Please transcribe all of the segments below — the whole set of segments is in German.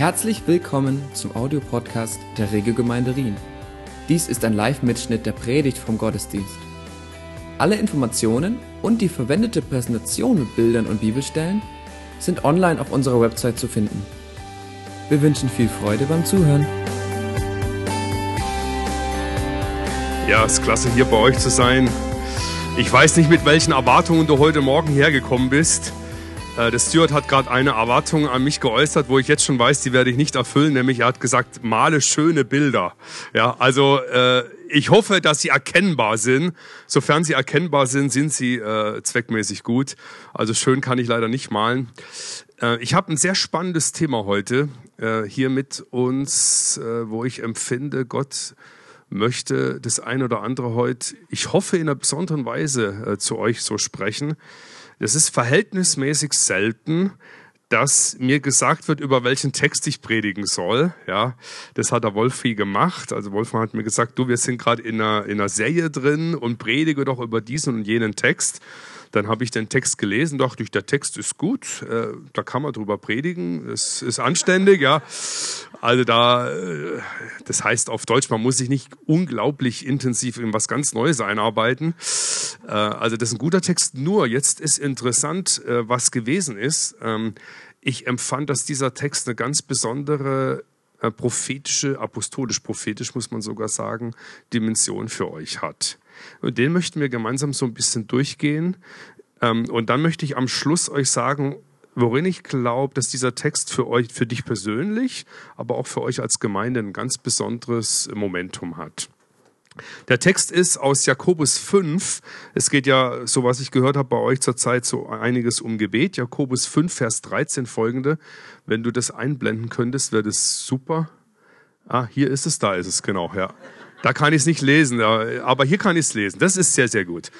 Herzlich willkommen zum Audiopodcast der Regelgemeinde Rien. Dies ist ein Live-Mitschnitt der Predigt vom Gottesdienst. Alle Informationen und die verwendete Präsentation mit Bildern und Bibelstellen sind online auf unserer Website zu finden. Wir wünschen viel Freude beim Zuhören. Ja, es ist klasse hier bei euch zu sein. Ich weiß nicht, mit welchen Erwartungen du heute Morgen hergekommen bist. Äh, der Steward hat gerade eine Erwartung an mich geäußert, wo ich jetzt schon weiß, die werde ich nicht erfüllen. Nämlich er hat gesagt, male schöne Bilder. Ja, also äh, ich hoffe, dass sie erkennbar sind. Sofern sie erkennbar sind, sind sie äh, zweckmäßig gut. Also schön kann ich leider nicht malen. Äh, ich habe ein sehr spannendes Thema heute äh, hier mit uns, äh, wo ich empfinde, Gott möchte das ein oder andere heute, ich hoffe in einer besonderen Weise äh, zu euch so sprechen. Es ist verhältnismäßig selten, dass mir gesagt wird, über welchen Text ich predigen soll. Ja, das hat der Wolfi gemacht. Also Wolfgang hat mir gesagt, du, wir sind gerade in einer, in einer Serie drin und predige doch über diesen und jenen Text. Dann habe ich den Text gelesen, dachte ich, der Text ist gut, äh, da kann man drüber predigen, es ist anständig, ja. Also da, äh, das heißt auf Deutsch, man muss sich nicht unglaublich intensiv in was ganz Neues einarbeiten. Äh, also das ist ein guter Text. Nur jetzt ist interessant, äh, was gewesen ist. Ähm, ich empfand, dass dieser Text eine ganz besondere äh, prophetische, apostolisch-prophetisch muss man sogar sagen, Dimension für euch hat. Und den möchten wir gemeinsam so ein bisschen durchgehen. Ähm, und dann möchte ich am Schluss euch sagen, worin ich glaube, dass dieser Text für euch, für dich persönlich, aber auch für euch als Gemeinde ein ganz besonderes Momentum hat. Der Text ist aus Jakobus 5. Es geht ja, so was ich gehört habe bei euch zurzeit, so einiges um Gebet. Jakobus 5, Vers 13 folgende. Wenn du das einblenden könntest, wäre das super. Ah, hier ist es, da ist es, genau, ja. Da kann ich es nicht lesen, aber hier kann ich es lesen. Das ist sehr, sehr gut.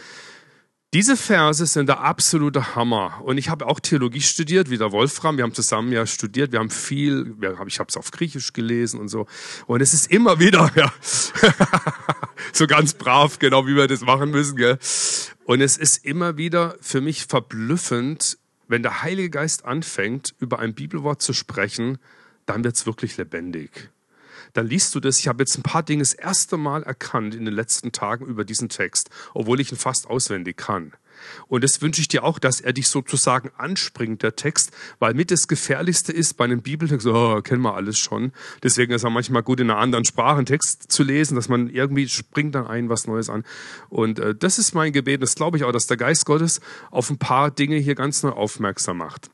Diese Verse sind der absolute Hammer. Und ich habe auch Theologie studiert, wie der Wolfram. Wir haben zusammen ja studiert. Wir haben viel, ich habe es auf Griechisch gelesen und so. Und es ist immer wieder, ja, so ganz brav, genau wie wir das machen müssen. Gell? Und es ist immer wieder für mich verblüffend, wenn der Heilige Geist anfängt, über ein Bibelwort zu sprechen, dann wird es wirklich lebendig dann liest du das. Ich habe jetzt ein paar Dinge das erste Mal erkannt in den letzten Tagen über diesen Text, obwohl ich ihn fast auswendig kann. Und das wünsche ich dir auch, dass er dich sozusagen anspringt, der Text, weil mit das Gefährlichste ist bei einem Bibeltext, oh, kennen wir alles schon. Deswegen ist es manchmal gut, in einer anderen Sprache einen Text zu lesen, dass man irgendwie springt dann ein was Neues an. Und äh, das ist mein Gebet. Das glaube ich auch, dass der Geist Gottes auf ein paar Dinge hier ganz neu aufmerksam macht.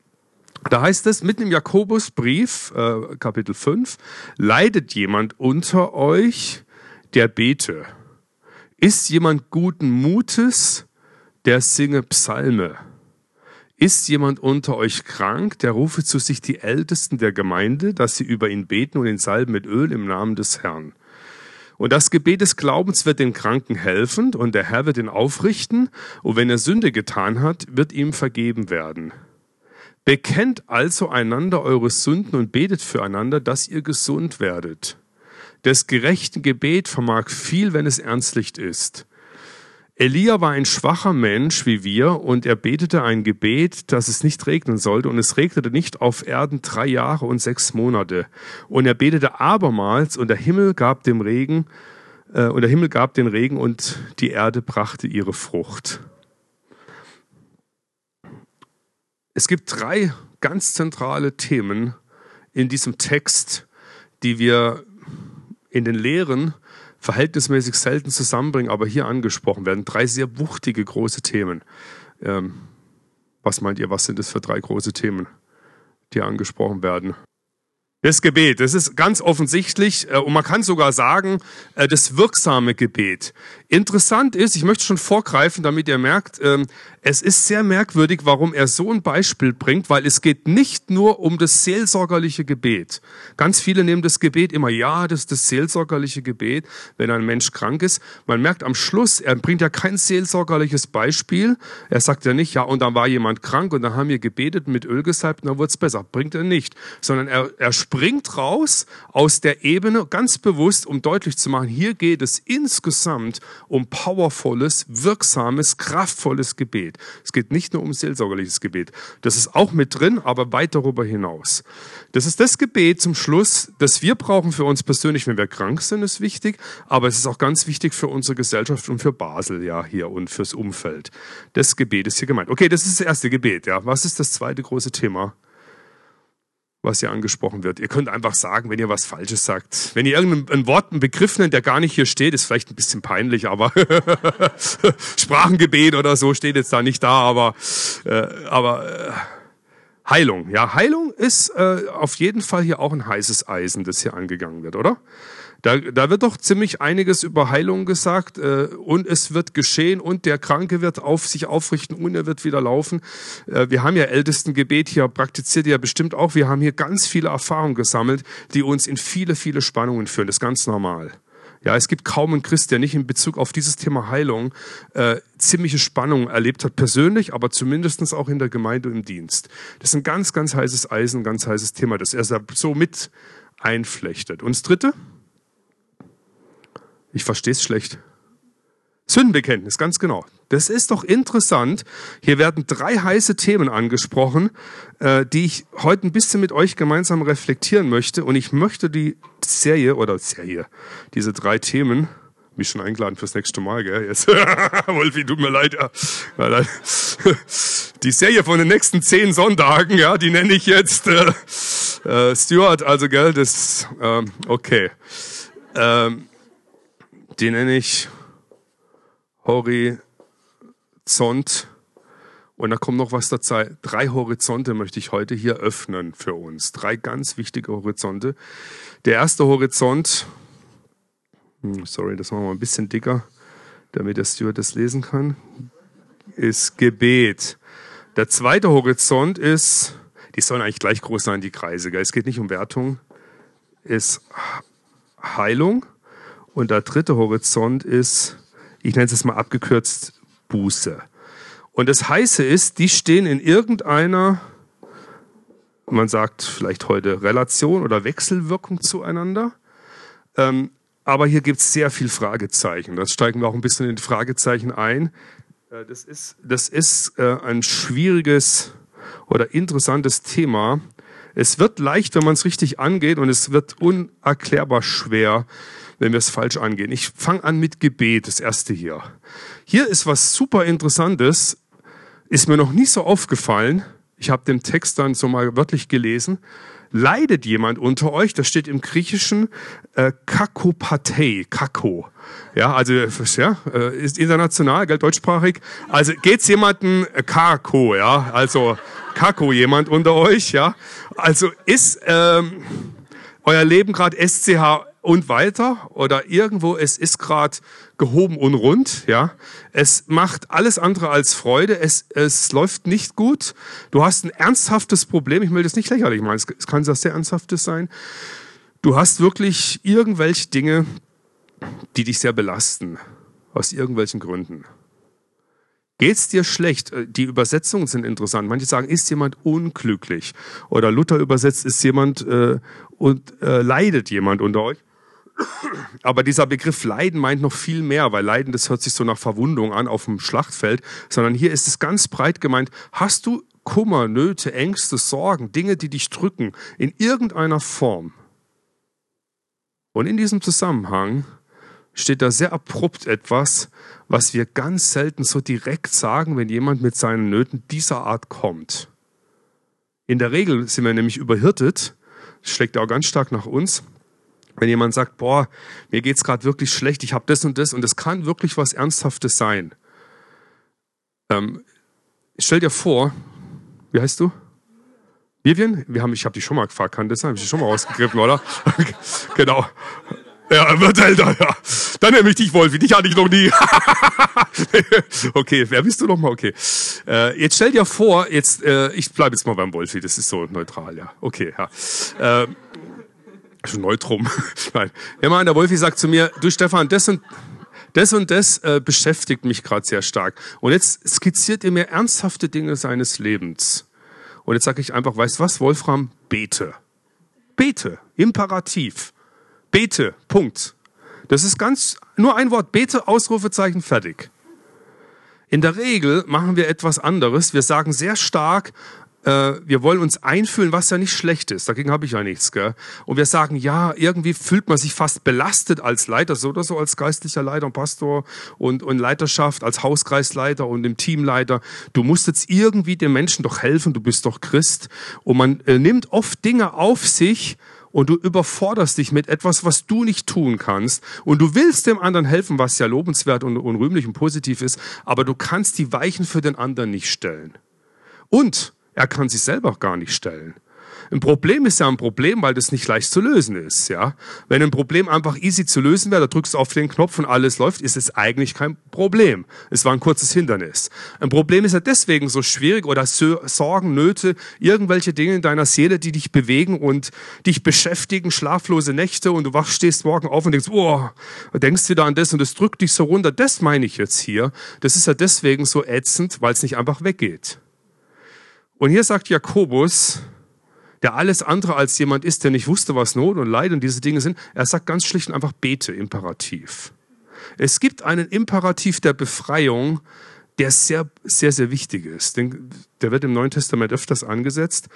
Da heißt es mitten im Jakobusbrief, äh, Kapitel 5, leidet jemand unter euch, der bete? Ist jemand guten Mutes, der singe Psalme? Ist jemand unter euch krank, der rufe zu sich die Ältesten der Gemeinde, dass sie über ihn beten und ihn salben mit Öl im Namen des Herrn? Und das Gebet des Glaubens wird den Kranken helfen und der Herr wird ihn aufrichten und wenn er Sünde getan hat, wird ihm vergeben werden. Bekennt also einander eure Sünden und betet füreinander, dass ihr gesund werdet. Des gerechten Gebet vermag viel, wenn es ernstlich ist. Elia war ein schwacher Mensch wie wir und er betete ein Gebet, dass es nicht regnen sollte und es regnete nicht auf Erden drei Jahre und sechs Monate. Und er betete abermals und der Himmel gab dem Regen äh, und der Himmel gab den Regen und die Erde brachte ihre Frucht. Es gibt drei ganz zentrale Themen in diesem Text, die wir in den Lehren verhältnismäßig selten zusammenbringen, aber hier angesprochen werden. Drei sehr wuchtige große Themen. Ähm, was meint ihr, was sind das für drei große Themen, die angesprochen werden? Das Gebet, das ist ganz offensichtlich äh, und man kann sogar sagen, äh, das wirksame Gebet. Interessant ist, ich möchte schon vorgreifen, damit ihr merkt, ähm, es ist sehr merkwürdig, warum er so ein Beispiel bringt, weil es geht nicht nur um das seelsorgerliche Gebet. Ganz viele nehmen das Gebet immer, ja, das ist das seelsorgerliche Gebet, wenn ein Mensch krank ist. Man merkt am Schluss, er bringt ja kein seelsorgerliches Beispiel. Er sagt ja nicht, ja, und dann war jemand krank und dann haben wir gebetet mit Öl gesalbt und dann wurde es besser. Bringt er nicht, sondern er, er springt raus aus der Ebene ganz bewusst, um deutlich zu machen, hier geht es insgesamt um powervolles, wirksames, kraftvolles Gebet. Es geht nicht nur um seelsorgerliches Gebet. Das ist auch mit drin, aber weit darüber hinaus. Das ist das Gebet zum Schluss, das wir brauchen für uns persönlich, wenn wir krank sind, ist wichtig, aber es ist auch ganz wichtig für unsere Gesellschaft und für Basel ja hier und fürs Umfeld. Das Gebet ist hier gemeint. Okay, das ist das erste Gebet. Ja, was ist das zweite große Thema? Was hier angesprochen wird. Ihr könnt einfach sagen, wenn ihr was Falsches sagt. Wenn ihr irgendein Wort, einen Begriff nennt, der gar nicht hier steht, ist vielleicht ein bisschen peinlich, aber Sprachengebet oder so steht jetzt da nicht da, aber, äh, aber äh, Heilung. Ja, Heilung ist äh, auf jeden Fall hier auch ein heißes Eisen, das hier angegangen wird, oder? Da, da wird doch ziemlich einiges über Heilung gesagt äh, und es wird geschehen und der Kranke wird auf sich aufrichten und er wird wieder laufen. Äh, wir haben ja Ältestengebet hier, praktiziert ja bestimmt auch. Wir haben hier ganz viele Erfahrungen gesammelt, die uns in viele, viele Spannungen führen. Das ist ganz normal. Ja, es gibt kaum einen Christ, der nicht in Bezug auf dieses Thema Heilung äh, ziemliche Spannungen erlebt hat, persönlich, aber zumindestens auch in der Gemeinde im Dienst. Das ist ein ganz, ganz heißes Eisen, ganz heißes Thema, das er so mit einflechtet. Und das Dritte? Ich verstehe es schlecht. Sündenbekenntnis, ganz genau. Das ist doch interessant. Hier werden drei heiße Themen angesprochen, äh, die ich heute ein bisschen mit euch gemeinsam reflektieren möchte. Und ich möchte die Serie oder Serie, diese drei Themen, mich schon eingeladen fürs nächste Mal, gell? Jetzt. Wolfi, tut mir leid. Ja. Die Serie von den nächsten zehn Sonntagen, ja, die nenne ich jetzt äh, äh, Stuart, also gell, das ähm, okay. Ähm, die nenne ich Horizont. Und da kommt noch was dazu. Drei Horizonte möchte ich heute hier öffnen für uns. Drei ganz wichtige Horizonte. Der erste Horizont, hm, sorry, das machen wir ein bisschen dicker, damit der Steward das lesen kann, ist Gebet. Der zweite Horizont ist, die sollen eigentlich gleich groß sein, die Kreise. Es geht nicht um Wertung, ist Heilung. Und der dritte Horizont ist, ich nenne es mal abgekürzt, Buße. Und das Heiße ist, die stehen in irgendeiner, man sagt vielleicht heute Relation oder Wechselwirkung zueinander. Ähm, aber hier gibt es sehr viel Fragezeichen. Das steigen wir auch ein bisschen in die Fragezeichen ein. Äh, das ist, das ist äh, ein schwieriges oder interessantes Thema. Es wird leicht, wenn man es richtig angeht, und es wird unerklärbar schwer, wenn wir es falsch angehen. Ich fange an mit Gebet, das erste hier. Hier ist was super Interessantes, ist mir noch nie so aufgefallen. Ich habe den Text dann so mal wörtlich gelesen. Leidet jemand unter euch? Das steht im Griechischen äh, Kakopatei, Kako. Ja, also ja, äh, ist international, gell, deutschsprachig. Also geht's jemanden äh, Kako, ja, also Kako jemand unter euch, ja? Also ist ähm, euer Leben gerade SCH und weiter oder irgendwo es ist gerade gehoben und rund, ja. Es macht alles andere als Freude, es, es läuft nicht gut. Du hast ein ernsthaftes Problem, ich will das nicht lächerlich machen, es kann das sehr ernsthaftes sein. Du hast wirklich irgendwelche Dinge, die dich sehr belasten, aus irgendwelchen Gründen. Geht's dir schlecht? Äh, die Übersetzungen sind interessant. Manche sagen, ist jemand unglücklich? Oder Luther übersetzt, ist jemand äh, und äh, leidet jemand unter euch? Aber dieser Begriff Leiden meint noch viel mehr, weil Leiden, das hört sich so nach Verwundung an auf dem Schlachtfeld, sondern hier ist es ganz breit gemeint. Hast du Kummer, Nöte, Ängste, Sorgen, Dinge, die dich drücken, in irgendeiner Form? Und in diesem Zusammenhang steht da sehr abrupt etwas, was wir ganz selten so direkt sagen, wenn jemand mit seinen Nöten dieser Art kommt. In der Regel sind wir nämlich überhirtet, schlägt auch ganz stark nach uns. Wenn jemand sagt, boah, mir geht's gerade wirklich schlecht, ich habe das und das und es kann wirklich was Ernsthaftes sein. Ähm, stell dir vor, wie heißt du? Vivian? Wir haben, ich habe dich schon mal gefragt, kann das sein? Habe ich dich schon mal ausgegriffen, oder? genau. Ja, wird älter, ja. Dann nehme ich dich, Wolfi. Dich hatte ich noch nie. okay, wer bist du noch mal? Okay. Äh, jetzt stell dir vor, jetzt, äh, ich bleibe jetzt mal beim Wolfi. Das ist so neutral, ja. Okay, ja. Äh, schon neutrum. Nein. Ja, mal, der Wolfi sagt zu mir, du Stefan, das und das und das äh, beschäftigt mich gerade sehr stark. Und jetzt skizziert ihr mir ernsthafte Dinge seines Lebens. Und jetzt sage ich einfach, weißt was, Wolfram, bete. Bete, Imperativ. Bete, Punkt. Das ist ganz, nur ein Wort, bete, Ausrufezeichen, fertig. In der Regel machen wir etwas anderes. Wir sagen sehr stark, wir wollen uns einfühlen, was ja nicht schlecht ist. Dagegen habe ich ja nichts. Gell? Und wir sagen, ja, irgendwie fühlt man sich fast belastet als Leiter, so oder so als geistlicher Leiter und Pastor und, und Leiterschaft, als Hauskreisleiter und im Teamleiter. Du musst jetzt irgendwie den Menschen doch helfen, du bist doch Christ. Und man äh, nimmt oft Dinge auf sich, und du überforderst dich mit etwas, was du nicht tun kannst und du willst dem anderen helfen, was ja lobenswert und, und rühmlich und positiv ist, aber du kannst die Weichen für den anderen nicht stellen. Und er kann sich selber gar nicht stellen. Ein Problem ist ja ein Problem, weil das nicht leicht zu lösen ist, ja. Wenn ein Problem einfach easy zu lösen wäre, da drückst du auf den Knopf und alles läuft, ist es eigentlich kein Problem. Es war ein kurzes Hindernis. Ein Problem ist ja deswegen so schwierig oder Sorgen, Nöte, irgendwelche Dinge in deiner Seele, die dich bewegen und dich beschäftigen, schlaflose Nächte und du wachst, stehst morgen auf und denkst, oh, denkst wieder an das und das drückt dich so runter. Das meine ich jetzt hier. Das ist ja deswegen so ätzend, weil es nicht einfach weggeht. Und hier sagt Jakobus, der alles andere als jemand ist, der nicht wusste, was Not und Leid und diese Dinge sind, er sagt ganz schlicht und einfach bete, Imperativ. Es gibt einen Imperativ der Befreiung, der sehr, sehr, sehr wichtig ist. Der wird im Neuen Testament öfters angesetzt.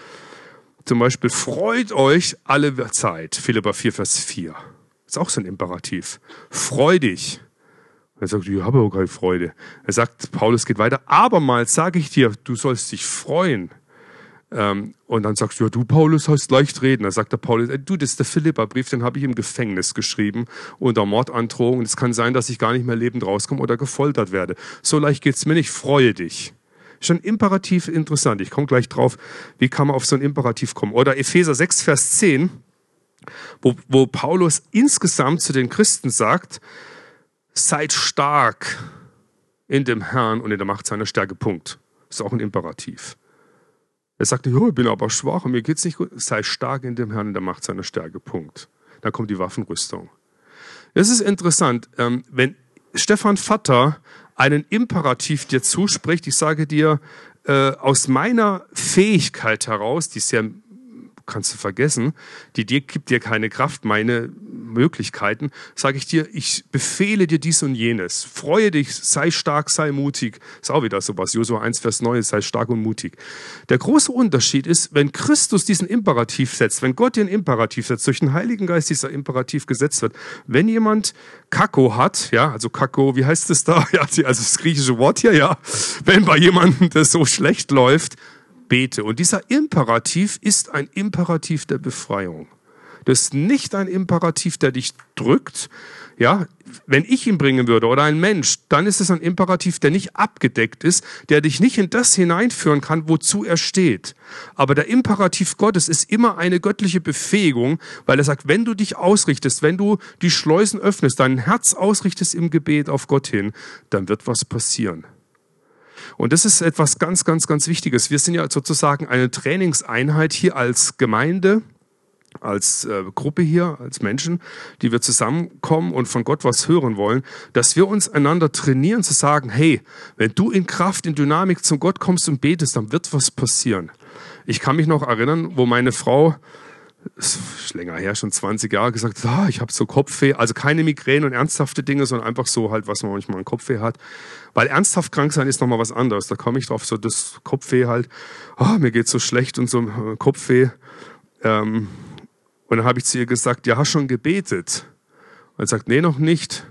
Zum Beispiel, freut euch alle Zeit. Philippa 4, Vers 4. Ist auch so ein Imperativ. Freu dich. Er sagt, ich habe auch keine Freude. Er sagt, Paulus geht weiter, abermals sage ich dir, du sollst dich freuen. Ähm, und dann sagst du, ja, du Paulus hast leicht reden. Da sagt der Paulus, du, das ist der Philippa-Brief, den habe ich im Gefängnis geschrieben unter Mordandrohung. Es kann sein, dass ich gar nicht mehr lebend rauskomme oder gefoltert werde. So leicht geht's mir nicht, freue dich. Schon Imperativ interessant. Ich komme gleich drauf, wie kann man auf so ein Imperativ kommen. Oder Epheser 6, Vers 10, wo, wo Paulus insgesamt zu den Christen sagt, seid stark in dem Herrn und in der Macht seiner Stärke. Punkt. Ist auch ein Imperativ. Er sagte, ich bin aber schwach und mir geht's nicht gut. Sei stark in dem Herrn in der Macht seiner Stärke. Punkt. Dann kommt die Waffenrüstung. Es ist interessant, ähm, wenn Stefan Vatter einen Imperativ dir zuspricht, ich sage dir, äh, aus meiner Fähigkeit heraus, die sehr kannst du vergessen, die dir gibt dir keine Kraft, meine Möglichkeiten, sage ich dir, ich befehle dir dies und jenes. Freue dich, sei stark, sei mutig. Ist auch wieder sowas. Josua 1, Vers 9, sei stark und mutig. Der große Unterschied ist, wenn Christus diesen Imperativ setzt, wenn Gott den Imperativ setzt, durch den Heiligen Geist dieser Imperativ gesetzt wird, wenn jemand Kako hat, ja, also Kako, wie heißt es da? Ja, also das griechische Wort hier, ja. Wenn bei jemandem das so schlecht läuft, bete. Und dieser Imperativ ist ein Imperativ der Befreiung. Das ist nicht ein Imperativ, der dich drückt. Ja, wenn ich ihn bringen würde oder ein Mensch, dann ist es ein Imperativ, der nicht abgedeckt ist, der dich nicht in das hineinführen kann, wozu er steht. Aber der Imperativ Gottes ist immer eine göttliche Befähigung, weil er sagt, wenn du dich ausrichtest, wenn du die Schleusen öffnest, dein Herz ausrichtest im Gebet auf Gott hin, dann wird was passieren. Und das ist etwas ganz, ganz, ganz Wichtiges. Wir sind ja sozusagen eine Trainingseinheit hier als Gemeinde, als äh, Gruppe hier, als Menschen, die wir zusammenkommen und von Gott was hören wollen, dass wir uns einander trainieren zu sagen, hey, wenn du in Kraft, in Dynamik zum Gott kommst und betest, dann wird was passieren. Ich kann mich noch erinnern, wo meine Frau ist länger her, schon 20 Jahre, gesagt, ah, ich habe so Kopfweh, also keine Migräne und ernsthafte Dinge, sondern einfach so halt, was man manchmal an Kopfweh hat. Weil ernsthaft krank sein ist nochmal was anderes. Da komme ich drauf, so das Kopfweh halt, ah, mir geht so schlecht und so äh, Kopfweh. Ähm, und dann habe ich zu ihr gesagt, ja, hast schon gebetet? Und er sagt, nee, noch nicht.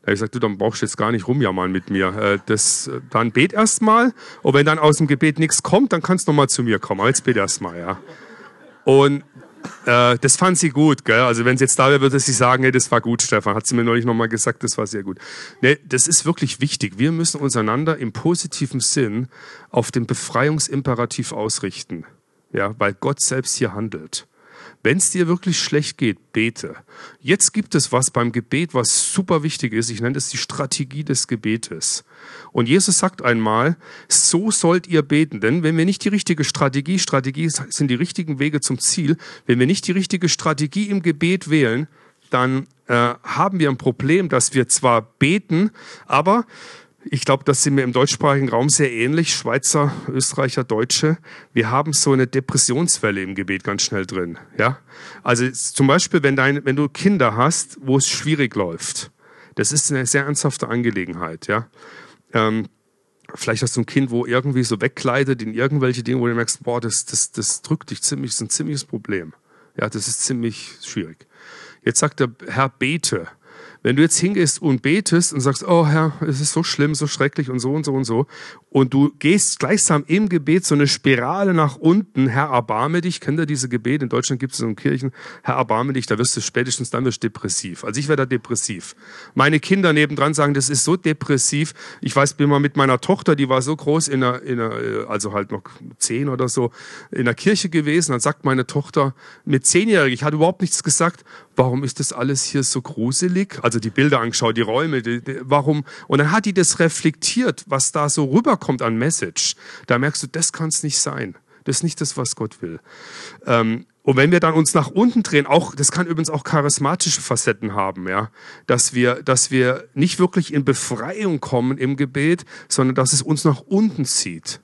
Da habe ich gesagt, du, dann brauchst du jetzt gar nicht rumjammern mit mir. Äh, das, dann bet erst mal. Und wenn dann aus dem Gebet nichts kommt, dann kannst du nochmal zu mir kommen. Aber jetzt bet erst mal, ja. Und äh, das fand sie gut, gell? Also wenn sie jetzt da wäre, würde sie sagen, hey, das war gut, Stefan. Hat sie mir neulich nochmal gesagt, das war sehr gut. Nee, das ist wirklich wichtig. Wir müssen uns einander im positiven Sinn auf den Befreiungsimperativ ausrichten. Ja, weil Gott selbst hier handelt. Wenn es dir wirklich schlecht geht, bete. Jetzt gibt es was beim Gebet, was super wichtig ist. Ich nenne es die Strategie des Gebetes. Und Jesus sagt einmal, so sollt ihr beten. Denn wenn wir nicht die richtige Strategie, Strategie sind die richtigen Wege zum Ziel, wenn wir nicht die richtige Strategie im Gebet wählen, dann äh, haben wir ein Problem, dass wir zwar beten, aber ich glaube, das sind wir im deutschsprachigen Raum sehr ähnlich, Schweizer, Österreicher, Deutsche. Wir haben so eine Depressionswelle im Gebet ganz schnell drin. Ja? Also zum Beispiel, wenn, dein, wenn du Kinder hast, wo es schwierig läuft, das ist eine sehr ernsthafte Angelegenheit. Ja? Ähm, vielleicht hast du ein Kind, wo irgendwie so wegkleidet in irgendwelche Dinge, wo du merkst, boah, das, das, das drückt dich ziemlich, das ist ein ziemliches Problem. Ja, das ist ziemlich schwierig. Jetzt sagt der Herr, bete. Wenn du jetzt hingehst und betest und sagst, oh Herr, es ist so schlimm, so schrecklich und so und so und so, und du gehst gleichsam im Gebet so eine Spirale nach unten, Herr, erbarme dich, kennt ihr diese Gebete? In Deutschland gibt es so in Kirchen, Herr, erbarme dich, da wirst du spätestens dann wirst du depressiv. Also ich werde da depressiv. Meine Kinder nebendran sagen, das ist so depressiv. Ich weiß, bin mal mit meiner Tochter, die war so groß in der, in der also halt noch zehn oder so, in der Kirche gewesen. Dann sagt meine Tochter mit zehnjährig, ich hatte überhaupt nichts gesagt, warum ist das alles hier so gruselig? Also die Bilder angeschaut, die Räume, die, die, warum? Und dann hat die das reflektiert, was da so rüberkommt an Message. Da merkst du, das kann es nicht sein. Das ist nicht das, was Gott will. Ähm, und wenn wir dann uns nach unten drehen, auch, das kann übrigens auch charismatische Facetten haben, ja, dass wir, dass wir nicht wirklich in Befreiung kommen im Gebet, sondern dass es uns nach unten zieht.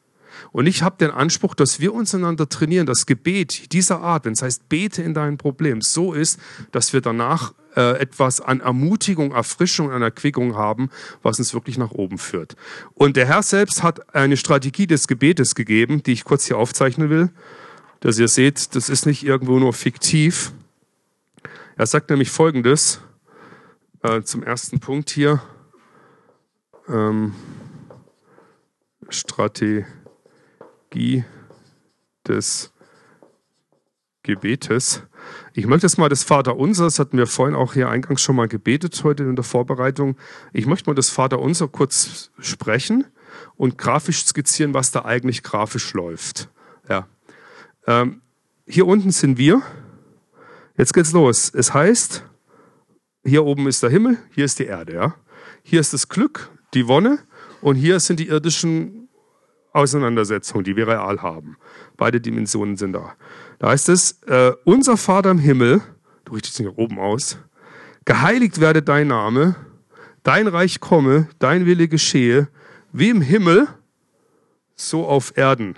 Und ich habe den Anspruch, dass wir uns einander trainieren, das Gebet dieser Art, wenn es heißt, bete in dein Problem, so ist, dass wir danach äh, etwas an Ermutigung, Erfrischung, an Erquickung haben, was uns wirklich nach oben führt. Und der Herr selbst hat eine Strategie des Gebetes gegeben, die ich kurz hier aufzeichnen will, dass ihr seht, das ist nicht irgendwo nur fiktiv. Er sagt nämlich Folgendes äh, zum ersten Punkt hier. Ähm, Strategie des Gebetes. Ich möchte jetzt mal das Vaterunser, das hatten wir vorhin auch hier eingangs schon mal gebetet heute in der Vorbereitung. Ich möchte mal das Vaterunser kurz sprechen und grafisch skizzieren, was da eigentlich grafisch läuft. Ja. Ähm, hier unten sind wir. Jetzt geht's los. Es heißt, hier oben ist der Himmel, hier ist die Erde. Ja? Hier ist das Glück, die Wonne und hier sind die irdischen Auseinandersetzung, die wir real haben. Beide Dimensionen sind da. Da heißt es, äh, unser Vater im Himmel, du richtest hier oben aus, geheiligt werde dein Name, dein Reich komme, dein Wille geschehe, wie im Himmel, so auf Erden.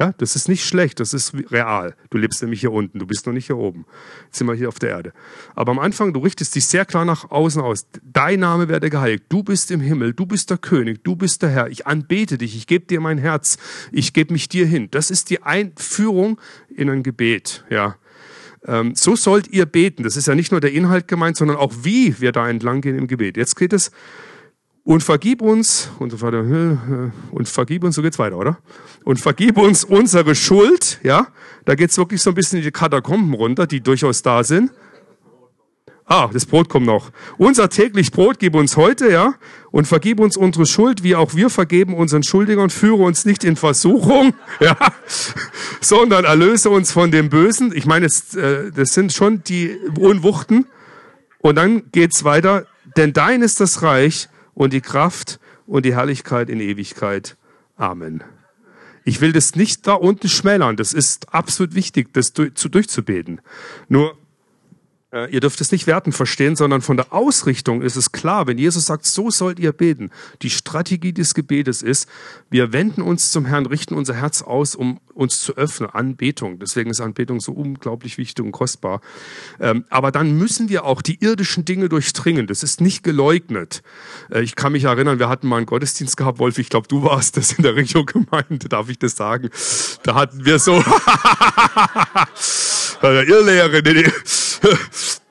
Ja, das ist nicht schlecht, das ist real. Du lebst nämlich hier unten, du bist noch nicht hier oben. Jetzt sind wir hier auf der Erde. Aber am Anfang, du richtest dich sehr klar nach außen aus. Dein Name werde geheiligt. Du bist im Himmel, du bist der König, du bist der Herr. Ich anbete dich, ich gebe dir mein Herz, ich gebe mich dir hin. Das ist die Einführung in ein Gebet. Ja. Ähm, so sollt ihr beten. Das ist ja nicht nur der Inhalt gemeint, sondern auch wie wir da entlang gehen im Gebet. Jetzt geht es und vergib uns, und, und vergib uns, so geht's weiter, oder? Und vergib uns unsere Schuld, ja? Da geht's wirklich so ein bisschen in die Katakomben runter, die durchaus da sind. Ah, das Brot kommt noch. Unser täglich Brot gib uns heute, ja? Und vergib uns unsere Schuld, wie auch wir vergeben unseren Schuldigern. Führe uns nicht in Versuchung, ja? Sondern erlöse uns von dem Bösen. Ich meine, das, äh, das sind schon die Unwuchten. Und dann geht's weiter. Denn dein ist das Reich, und die Kraft und die Herrlichkeit in Ewigkeit. Amen. Ich will das nicht da unten schmälern. Das ist absolut wichtig, das durchzubeten. Nur ihr dürft es nicht werten verstehen, sondern von der Ausrichtung ist es klar, wenn Jesus sagt, so sollt ihr beten. Die Strategie des Gebetes ist, wir wenden uns zum Herrn, richten unser Herz aus, um uns zu öffnen. Anbetung. Deswegen ist Anbetung so unglaublich wichtig und kostbar. Ähm, aber dann müssen wir auch die irdischen Dinge durchdringen. Das ist nicht geleugnet. Äh, ich kann mich erinnern, wir hatten mal einen Gottesdienst gehabt, Wolf, ich glaube, du warst das in der Regio-Gemeinde, darf ich das sagen? Da hatten wir so, Irrlehre, nee, nee.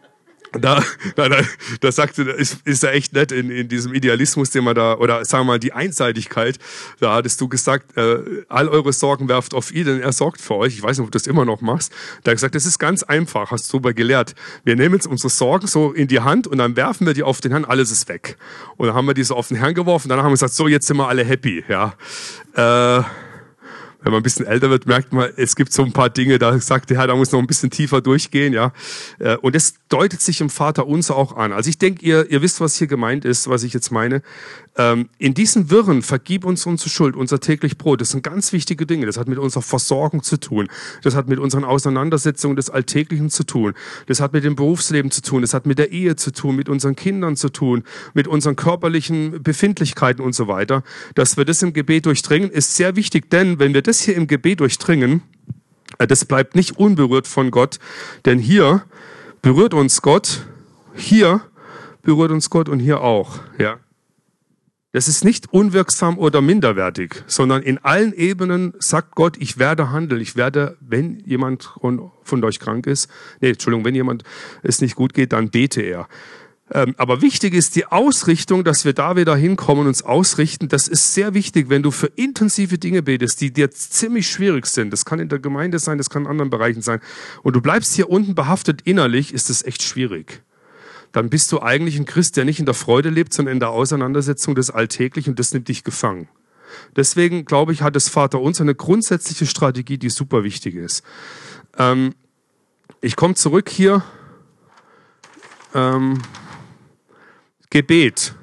Da, da, da, da sagte, ist, ist er echt nett in, in diesem Idealismus, den man da, oder sagen wir mal die Einseitigkeit, da hattest du gesagt, äh, all eure Sorgen werft auf ihn, denn er sorgt für euch. Ich weiß nicht, ob du das immer noch machst. Da gesagt, das ist ganz einfach, hast du darüber gelehrt. Wir nehmen jetzt unsere Sorgen so in die Hand und dann werfen wir die auf den Herrn, alles ist weg. Und dann haben wir die so auf den Herrn geworfen, dann haben wir gesagt, so, jetzt sind wir alle happy, ja. Äh, wenn man ein bisschen älter wird, merkt man, es gibt so ein paar Dinge, da sagt der Herr, da muss noch ein bisschen tiefer durchgehen, ja. Äh, und das deutet sich im Vater unser auch an. Also ich denke, ihr, ihr wisst, was hier gemeint ist, was ich jetzt meine. Ähm, in diesen Wirren vergib uns unsere Schuld, unser täglich Brot. Das sind ganz wichtige Dinge. Das hat mit unserer Versorgung zu tun. Das hat mit unseren Auseinandersetzungen des Alltäglichen zu tun. Das hat mit dem Berufsleben zu tun. Das hat mit der Ehe zu tun, mit unseren Kindern zu tun, mit unseren körperlichen Befindlichkeiten und so weiter. Dass wir das im Gebet durchdringen, ist sehr wichtig, denn wenn wir das hier im Gebet durchdringen, äh, das bleibt nicht unberührt von Gott, denn hier berührt uns Gott, hier berührt uns Gott und hier auch, ja. Das ist nicht unwirksam oder minderwertig, sondern in allen Ebenen sagt Gott, ich werde handeln. Ich werde, wenn jemand von euch krank ist, nee, Entschuldigung, wenn jemand es nicht gut geht, dann bete er. Ähm, aber wichtig ist die Ausrichtung, dass wir da wieder hinkommen und uns ausrichten. Das ist sehr wichtig, wenn du für intensive Dinge betest, die dir ziemlich schwierig sind. Das kann in der Gemeinde sein, das kann in anderen Bereichen sein. Und du bleibst hier unten behaftet innerlich, ist es echt schwierig dann bist du eigentlich ein Christ, der nicht in der Freude lebt, sondern in der Auseinandersetzung des Alltäglichen und das nimmt dich gefangen. Deswegen glaube ich, hat das Vater uns eine grundsätzliche Strategie, die super wichtig ist. Ähm, ich komme zurück hier. Ähm, Gebet.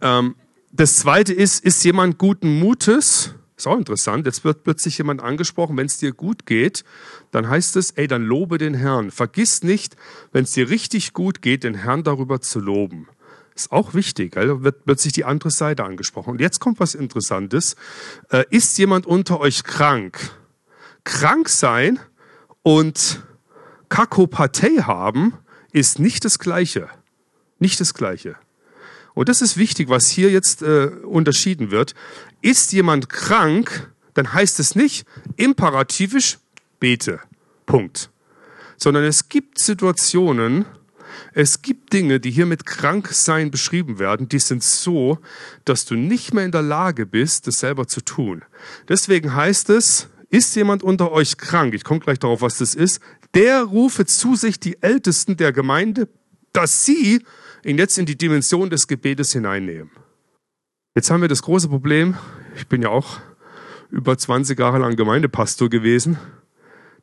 Ähm, das zweite ist, ist jemand guten Mutes? Ist auch interessant. Jetzt wird plötzlich jemand angesprochen, wenn es dir gut geht, dann heißt es, ey, dann lobe den Herrn. Vergiss nicht, wenn es dir richtig gut geht, den Herrn darüber zu loben. Ist auch wichtig, da wird plötzlich die andere Seite angesprochen. Und jetzt kommt was Interessantes. Äh, ist jemand unter euch krank? Krank sein und Kakopathie haben ist nicht das Gleiche. Nicht das Gleiche. Und das ist wichtig, was hier jetzt äh, unterschieden wird. Ist jemand krank, dann heißt es nicht imperativisch bete. Punkt. Sondern es gibt Situationen, es gibt Dinge, die hier mit Kranksein beschrieben werden, die sind so, dass du nicht mehr in der Lage bist, das selber zu tun. Deswegen heißt es, ist jemand unter euch krank? Ich komme gleich darauf, was das ist. Der rufe zu sich die Ältesten der Gemeinde, dass sie ihn jetzt in die Dimension des Gebetes hineinnehmen. Jetzt haben wir das große Problem, ich bin ja auch über 20 Jahre lang Gemeindepastor gewesen,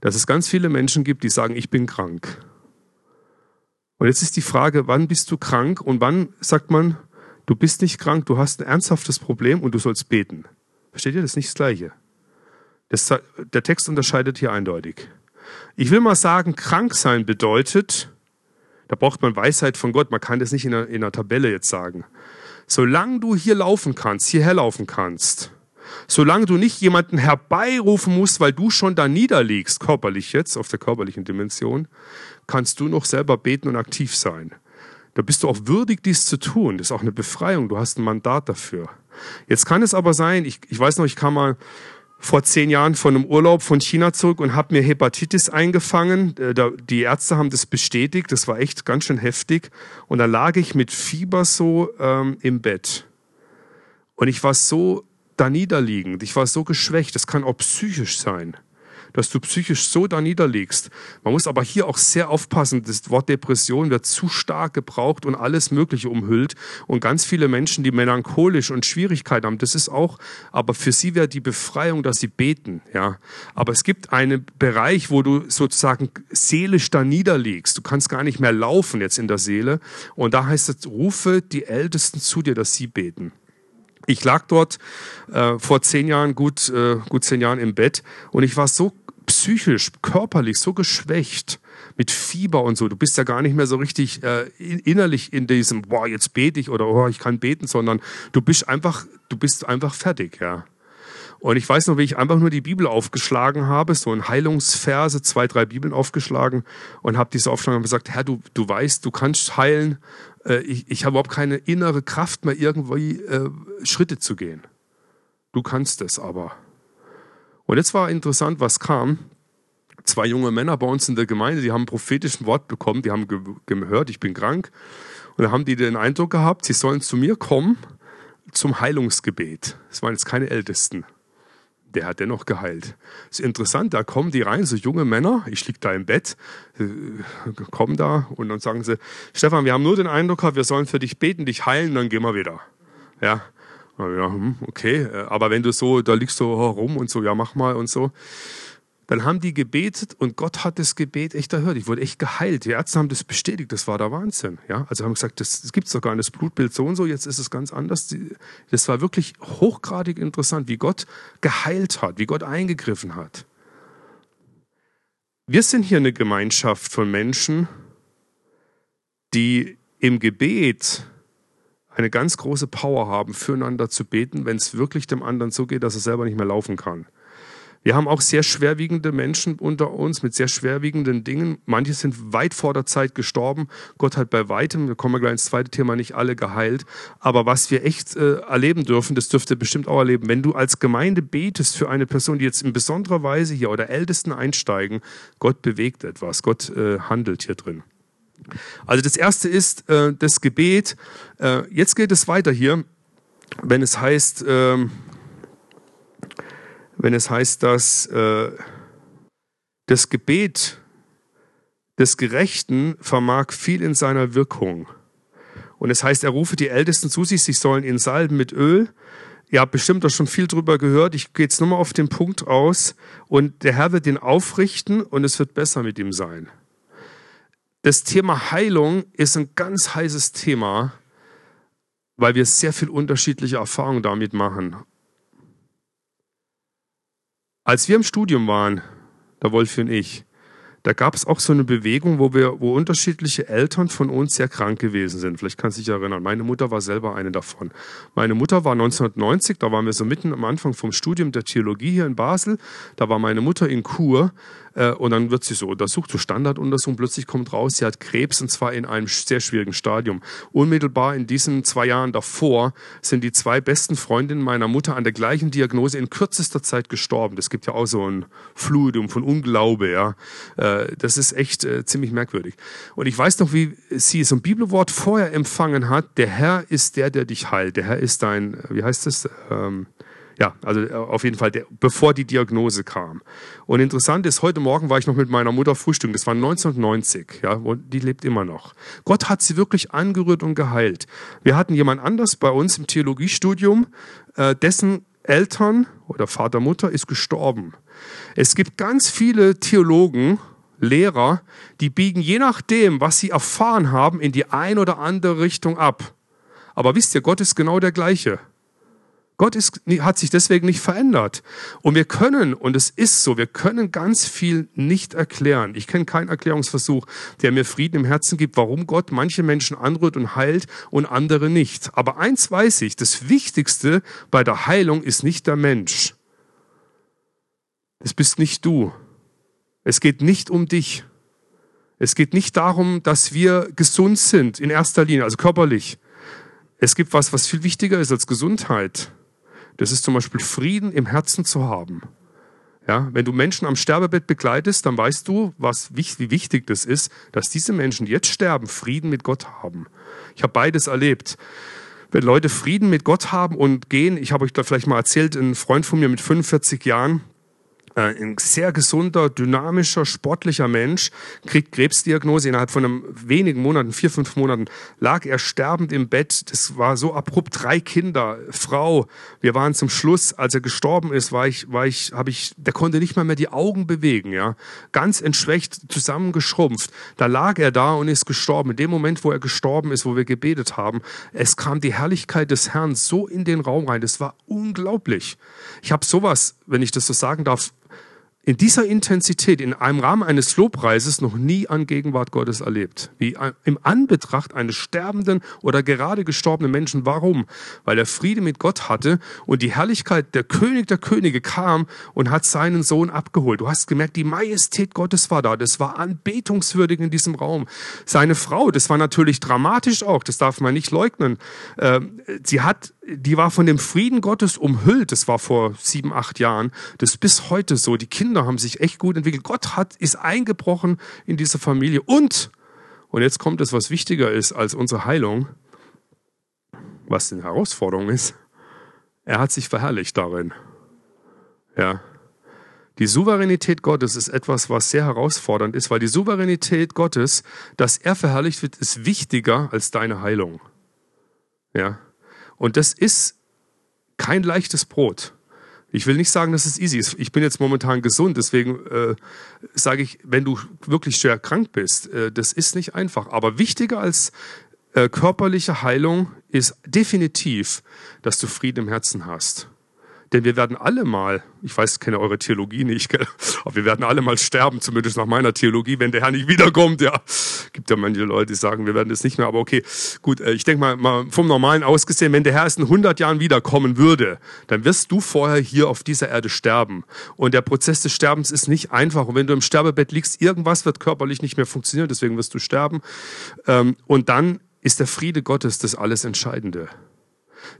dass es ganz viele Menschen gibt, die sagen, ich bin krank. Und jetzt ist die Frage, wann bist du krank und wann sagt man, du bist nicht krank, du hast ein ernsthaftes Problem und du sollst beten. Versteht ihr? Das ist nicht das Gleiche. Das, der Text unterscheidet hier eindeutig. Ich will mal sagen, krank sein bedeutet, da braucht man Weisheit von Gott. Man kann das nicht in einer, in einer Tabelle jetzt sagen. Solange du hier laufen kannst, hierher laufen kannst, solange du nicht jemanden herbeirufen musst, weil du schon da niederliegst, körperlich jetzt, auf der körperlichen Dimension, kannst du noch selber beten und aktiv sein. Da bist du auch würdig, dies zu tun. Das ist auch eine Befreiung. Du hast ein Mandat dafür. Jetzt kann es aber sein, ich, ich weiß noch, ich kam mal vor zehn Jahren von einem Urlaub von China zurück und habe mir Hepatitis eingefangen. Äh, die Ärzte haben das bestätigt. Das war echt ganz schön heftig. Und da lag ich mit Fieber so ähm, im Bett. Und ich war so da niederliegend. Ich war so geschwächt. Das kann auch psychisch sein dass du psychisch so da niederliegst. Man muss aber hier auch sehr aufpassen. Das Wort Depression wird zu stark gebraucht und alles Mögliche umhüllt. Und ganz viele Menschen, die melancholisch und Schwierigkeiten haben, das ist auch, aber für sie wäre die Befreiung, dass sie beten, ja. Aber es gibt einen Bereich, wo du sozusagen seelisch da niederliegst. Du kannst gar nicht mehr laufen jetzt in der Seele. Und da heißt es, rufe die Ältesten zu dir, dass sie beten. Ich lag dort äh, vor zehn Jahren, gut, äh, gut zehn Jahren im Bett und ich war so psychisch, körperlich so geschwächt mit Fieber und so. Du bist ja gar nicht mehr so richtig äh, innerlich in diesem, boah, jetzt bete ich oder oh, ich kann beten, sondern du bist einfach, du bist einfach fertig, ja. Und ich weiß noch, wie ich einfach nur die Bibel aufgeschlagen habe, so ein Heilungsverse, zwei, drei Bibeln aufgeschlagen und habe diese aufgeschlagen und gesagt, Herr, du, du weißt, du kannst heilen. Äh, ich, ich habe überhaupt keine innere Kraft mehr, irgendwie äh, Schritte zu gehen. Du kannst es aber. Und jetzt war interessant, was kam. Zwei junge Männer bei uns in der Gemeinde, die haben ein prophetisches Wort bekommen, die haben ge gehört, ich bin krank. Und da haben die den Eindruck gehabt, sie sollen zu mir kommen zum Heilungsgebet. Das waren jetzt keine Ältesten. Der hat dennoch geheilt. Das ist interessant, da kommen die rein, so junge Männer, ich liege da im Bett, äh, kommen da und dann sagen sie, Stefan, wir haben nur den Eindruck gehabt, wir sollen für dich beten, dich heilen, dann gehen wir wieder. Ja, ja, hm, okay, äh, aber wenn du so, da liegst du rum und so, ja, mach mal und so. Dann haben die gebetet und Gott hat das Gebet echt erhört. Ich wurde echt geheilt. Die Ärzte haben das bestätigt. Das war der Wahnsinn. Ja, also haben gesagt, das, das gibt es doch gar nicht. Das Blutbild so und so. Jetzt ist es ganz anders. Das war wirklich hochgradig interessant, wie Gott geheilt hat, wie Gott eingegriffen hat. Wir sind hier eine Gemeinschaft von Menschen, die im Gebet eine ganz große Power haben, füreinander zu beten, wenn es wirklich dem anderen so geht, dass er selber nicht mehr laufen kann. Wir haben auch sehr schwerwiegende Menschen unter uns mit sehr schwerwiegenden Dingen. Manche sind weit vor der Zeit gestorben. Gott hat bei weitem, wir kommen gleich ins zweite Thema, nicht alle geheilt. Aber was wir echt äh, erleben dürfen, das dürft ihr bestimmt auch erleben. Wenn du als Gemeinde betest für eine Person, die jetzt in besonderer Weise hier oder Ältesten einsteigen, Gott bewegt etwas. Gott äh, handelt hier drin. Also das erste ist äh, das Gebet. Äh, jetzt geht es weiter hier, wenn es heißt, ähm, wenn es heißt, dass äh, das Gebet des Gerechten vermag viel in seiner Wirkung. Und es heißt, er rufe die Ältesten zu sich, sie sollen ihn salben mit Öl. Ihr habt bestimmt auch schon viel drüber gehört. Ich gehe jetzt nur mal auf den Punkt aus. Und der Herr wird ihn aufrichten und es wird besser mit ihm sein. Das Thema Heilung ist ein ganz heißes Thema, weil wir sehr viel unterschiedliche Erfahrungen damit machen. Als wir im Studium waren, der Wolfi und ich, da gab es auch so eine Bewegung, wo wir, wo unterschiedliche Eltern von uns sehr krank gewesen sind. Vielleicht kannst du dich erinnern. Meine Mutter war selber eine davon. Meine Mutter war 1990, da waren wir so mitten am Anfang vom Studium der Theologie hier in Basel. Da war meine Mutter in Kur und dann wird sie so untersucht, so Standarduntersuchung. Plötzlich kommt raus, sie hat Krebs und zwar in einem sehr schwierigen Stadium. Unmittelbar in diesen zwei Jahren davor sind die zwei besten Freundinnen meiner Mutter an der gleichen Diagnose in kürzester Zeit gestorben. Das gibt ja auch so ein Fluidum von Unglaube. Ja, äh, das ist echt äh, ziemlich merkwürdig. Und ich weiß noch, wie sie so ein Bibelwort vorher empfangen hat. Der Herr ist der, der dich heilt. Der Herr ist dein, wie heißt das? Ähm, ja, also äh, auf jeden Fall, der, bevor die Diagnose kam. Und interessant ist, heute Morgen war ich noch mit meiner Mutter frühstücken. Das war 1990, ja, und die lebt immer noch. Gott hat sie wirklich angerührt und geheilt. Wir hatten jemand anders bei uns im Theologiestudium, äh, dessen Eltern oder Vater, Mutter ist gestorben. Es gibt ganz viele Theologen, Lehrer, die biegen je nachdem, was sie erfahren haben, in die ein oder andere Richtung ab. Aber wisst ihr, Gott ist genau der gleiche. Gott ist, hat sich deswegen nicht verändert. Und wir können, und es ist so, wir können ganz viel nicht erklären. Ich kenne keinen Erklärungsversuch, der mir Frieden im Herzen gibt, warum Gott manche Menschen anrührt und heilt und andere nicht. Aber eins weiß ich, das Wichtigste bei der Heilung ist nicht der Mensch. Es bist nicht du. Es geht nicht um dich. Es geht nicht darum, dass wir gesund sind in erster Linie, also körperlich. Es gibt was, was viel wichtiger ist als Gesundheit. Das ist zum Beispiel Frieden im Herzen zu haben. Ja, wenn du Menschen am Sterbebett begleitest, dann weißt du, was, wie wichtig das ist, dass diese Menschen, die jetzt sterben, Frieden mit Gott haben. Ich habe beides erlebt. Wenn Leute Frieden mit Gott haben und gehen, ich habe euch da vielleicht mal erzählt, ein Freund von mir mit 45 Jahren, ein sehr gesunder, dynamischer, sportlicher Mensch, kriegt Krebsdiagnose. Innerhalb von einem wenigen Monaten, vier, fünf Monaten, lag er sterbend im Bett. Das war so abrupt. Drei Kinder, Frau. Wir waren zum Schluss, als er gestorben ist, war ich, war ich, habe ich, der konnte nicht mal mehr die Augen bewegen, ja. Ganz entschwächt, zusammengeschrumpft. Da lag er da und ist gestorben. In dem Moment, wo er gestorben ist, wo wir gebetet haben, es kam die Herrlichkeit des Herrn so in den Raum rein. Das war unglaublich. Ich habe sowas, wenn ich das so sagen darf, in dieser Intensität, in einem Rahmen eines Lobpreises noch nie an Gegenwart Gottes erlebt. Wie im Anbetracht eines sterbenden oder gerade gestorbenen Menschen. Warum? Weil er Friede mit Gott hatte und die Herrlichkeit der König der Könige kam und hat seinen Sohn abgeholt. Du hast gemerkt, die Majestät Gottes war da. Das war anbetungswürdig in diesem Raum. Seine Frau, das war natürlich dramatisch auch, das darf man nicht leugnen. Ähm, sie hat die war von dem Frieden Gottes umhüllt. Das war vor sieben, acht Jahren. Das ist bis heute so. Die Kinder haben sich echt gut entwickelt. Gott hat, ist eingebrochen in diese Familie. Und, und jetzt kommt es, was wichtiger ist als unsere Heilung, was eine Herausforderung ist. Er hat sich verherrlicht darin. Ja. Die Souveränität Gottes ist etwas, was sehr herausfordernd ist, weil die Souveränität Gottes, dass er verherrlicht wird, ist wichtiger als deine Heilung. Ja. Und das ist kein leichtes Brot. Ich will nicht sagen, dass es easy ist. Ich bin jetzt momentan gesund, deswegen äh, sage ich, wenn du wirklich schwer krank bist, äh, das ist nicht einfach. Aber wichtiger als äh, körperliche Heilung ist definitiv, dass du Frieden im Herzen hast. Denn wir werden alle mal, ich weiß, kenne eure Theologie nicht, aber wir werden alle mal sterben, zumindest nach meiner Theologie, wenn der Herr nicht wiederkommt. Ja, gibt ja manche Leute, die sagen, wir werden das nicht mehr. Aber okay, gut, äh, ich denke mal, mal vom Normalen ausgesehen, wenn der Herr es in 100 Jahren wiederkommen würde, dann wirst du vorher hier auf dieser Erde sterben. Und der Prozess des Sterbens ist nicht einfach. Und wenn du im Sterbebett liegst, irgendwas wird körperlich nicht mehr funktionieren, deswegen wirst du sterben. Ähm, und dann ist der Friede Gottes das alles Entscheidende.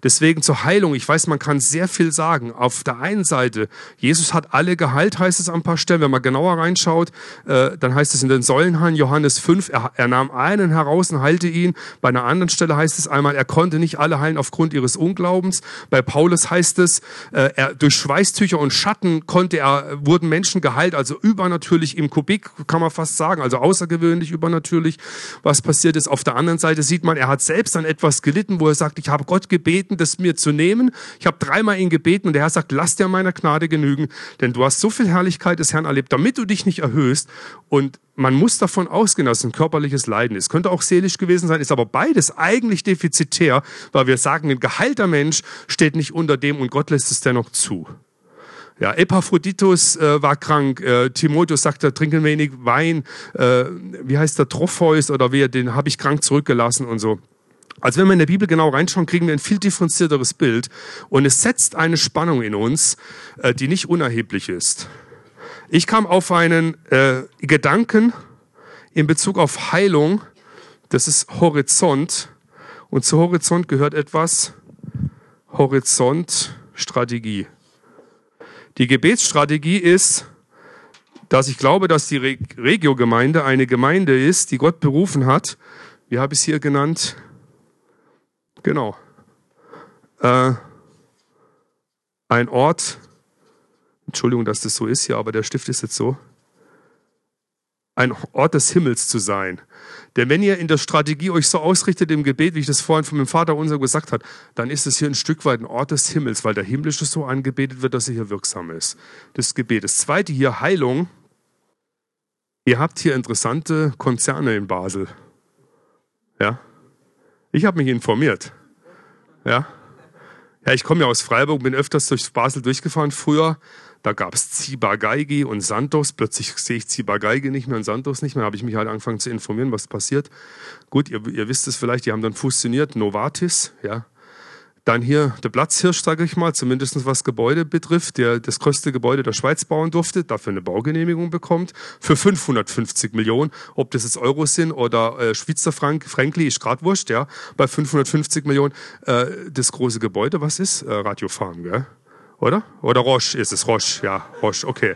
Deswegen zur Heilung, ich weiß, man kann sehr viel sagen. Auf der einen Seite, Jesus hat alle geheilt, heißt es an ein paar Stellen. Wenn man genauer reinschaut, äh, dann heißt es in den Säulenhallen, Johannes 5, er, er, nahm einen heraus und heilte ihn. Bei einer anderen Stelle heißt es einmal, er konnte nicht alle heilen aufgrund ihres Unglaubens. Bei Paulus heißt es, äh, er, durch Schweißtücher und Schatten konnte er, wurden Menschen geheilt, also übernatürlich im Kubik, kann man fast sagen, also außergewöhnlich übernatürlich, was passiert ist. Auf der anderen Seite sieht man, er hat selbst an etwas gelitten, wo er sagt, ich habe Gott gebeten, gebeten, das mir zu nehmen. Ich habe dreimal ihn gebeten und der Herr sagt, lass dir meiner Gnade genügen, denn du hast so viel Herrlichkeit des Herrn erlebt, damit du dich nicht erhöhst. Und man muss davon ausgehen, dass es ein körperliches Leiden ist. Könnte auch seelisch gewesen sein, ist aber beides eigentlich defizitär, weil wir sagen, ein geheilter Mensch steht nicht unter dem und Gott lässt es dennoch zu. Ja, Epaphroditus äh, war krank. Äh, Timotheus sagte, trinken wenig Wein. Äh, wie heißt der Tropheus oder wer? Den habe ich krank zurückgelassen und so. Also wenn wir in der Bibel genau reinschauen, kriegen wir ein viel differenzierteres Bild und es setzt eine Spannung in uns, äh, die nicht unerheblich ist. Ich kam auf einen äh, Gedanken in Bezug auf Heilung, das ist Horizont und zu Horizont gehört etwas Horizontstrategie. Die Gebetsstrategie ist, dass ich glaube, dass die Regio-Gemeinde eine Gemeinde ist, die Gott berufen hat. Wie habe ich es hier genannt? Genau. Äh, ein Ort, Entschuldigung, dass das so ist hier, aber der Stift ist jetzt so. Ein Ort des Himmels zu sein. Denn wenn ihr in der Strategie euch so ausrichtet im Gebet, wie ich das vorhin von meinem Vater unser gesagt hat, dann ist es hier ein Stück weit ein Ort des Himmels, weil der himmlische so angebetet wird, dass er hier wirksam ist. Das Gebet. Das zweite hier, Heilung. Ihr habt hier interessante Konzerne in Basel. Ja, ich habe mich informiert. Ja. Ja, ich komme ja aus Freiburg, bin öfters durch Basel durchgefahren. Früher, da gab es Ziba-Geigi und Santos. Plötzlich sehe ich Ziba-Geigi nicht mehr und Santos nicht mehr. habe ich mich halt angefangen zu informieren, was passiert. Gut, ihr, ihr wisst es vielleicht, die haben dann fusioniert, Novartis, ja. Dann hier der Platzhirsch, sage ich mal, zumindest was Gebäude betrifft, der das größte Gebäude der Schweiz bauen durfte, dafür eine Baugenehmigung bekommt, für 550 Millionen. Ob das jetzt Euro sind oder äh, Schweizer Frank, Frankli ist gerade wurscht, ja, bei 550 Millionen. Äh, das große Gebäude, was ist? Äh, Radiofarm, gell? Oder? Oder Roche ist es, Roche, ja, Roche, okay.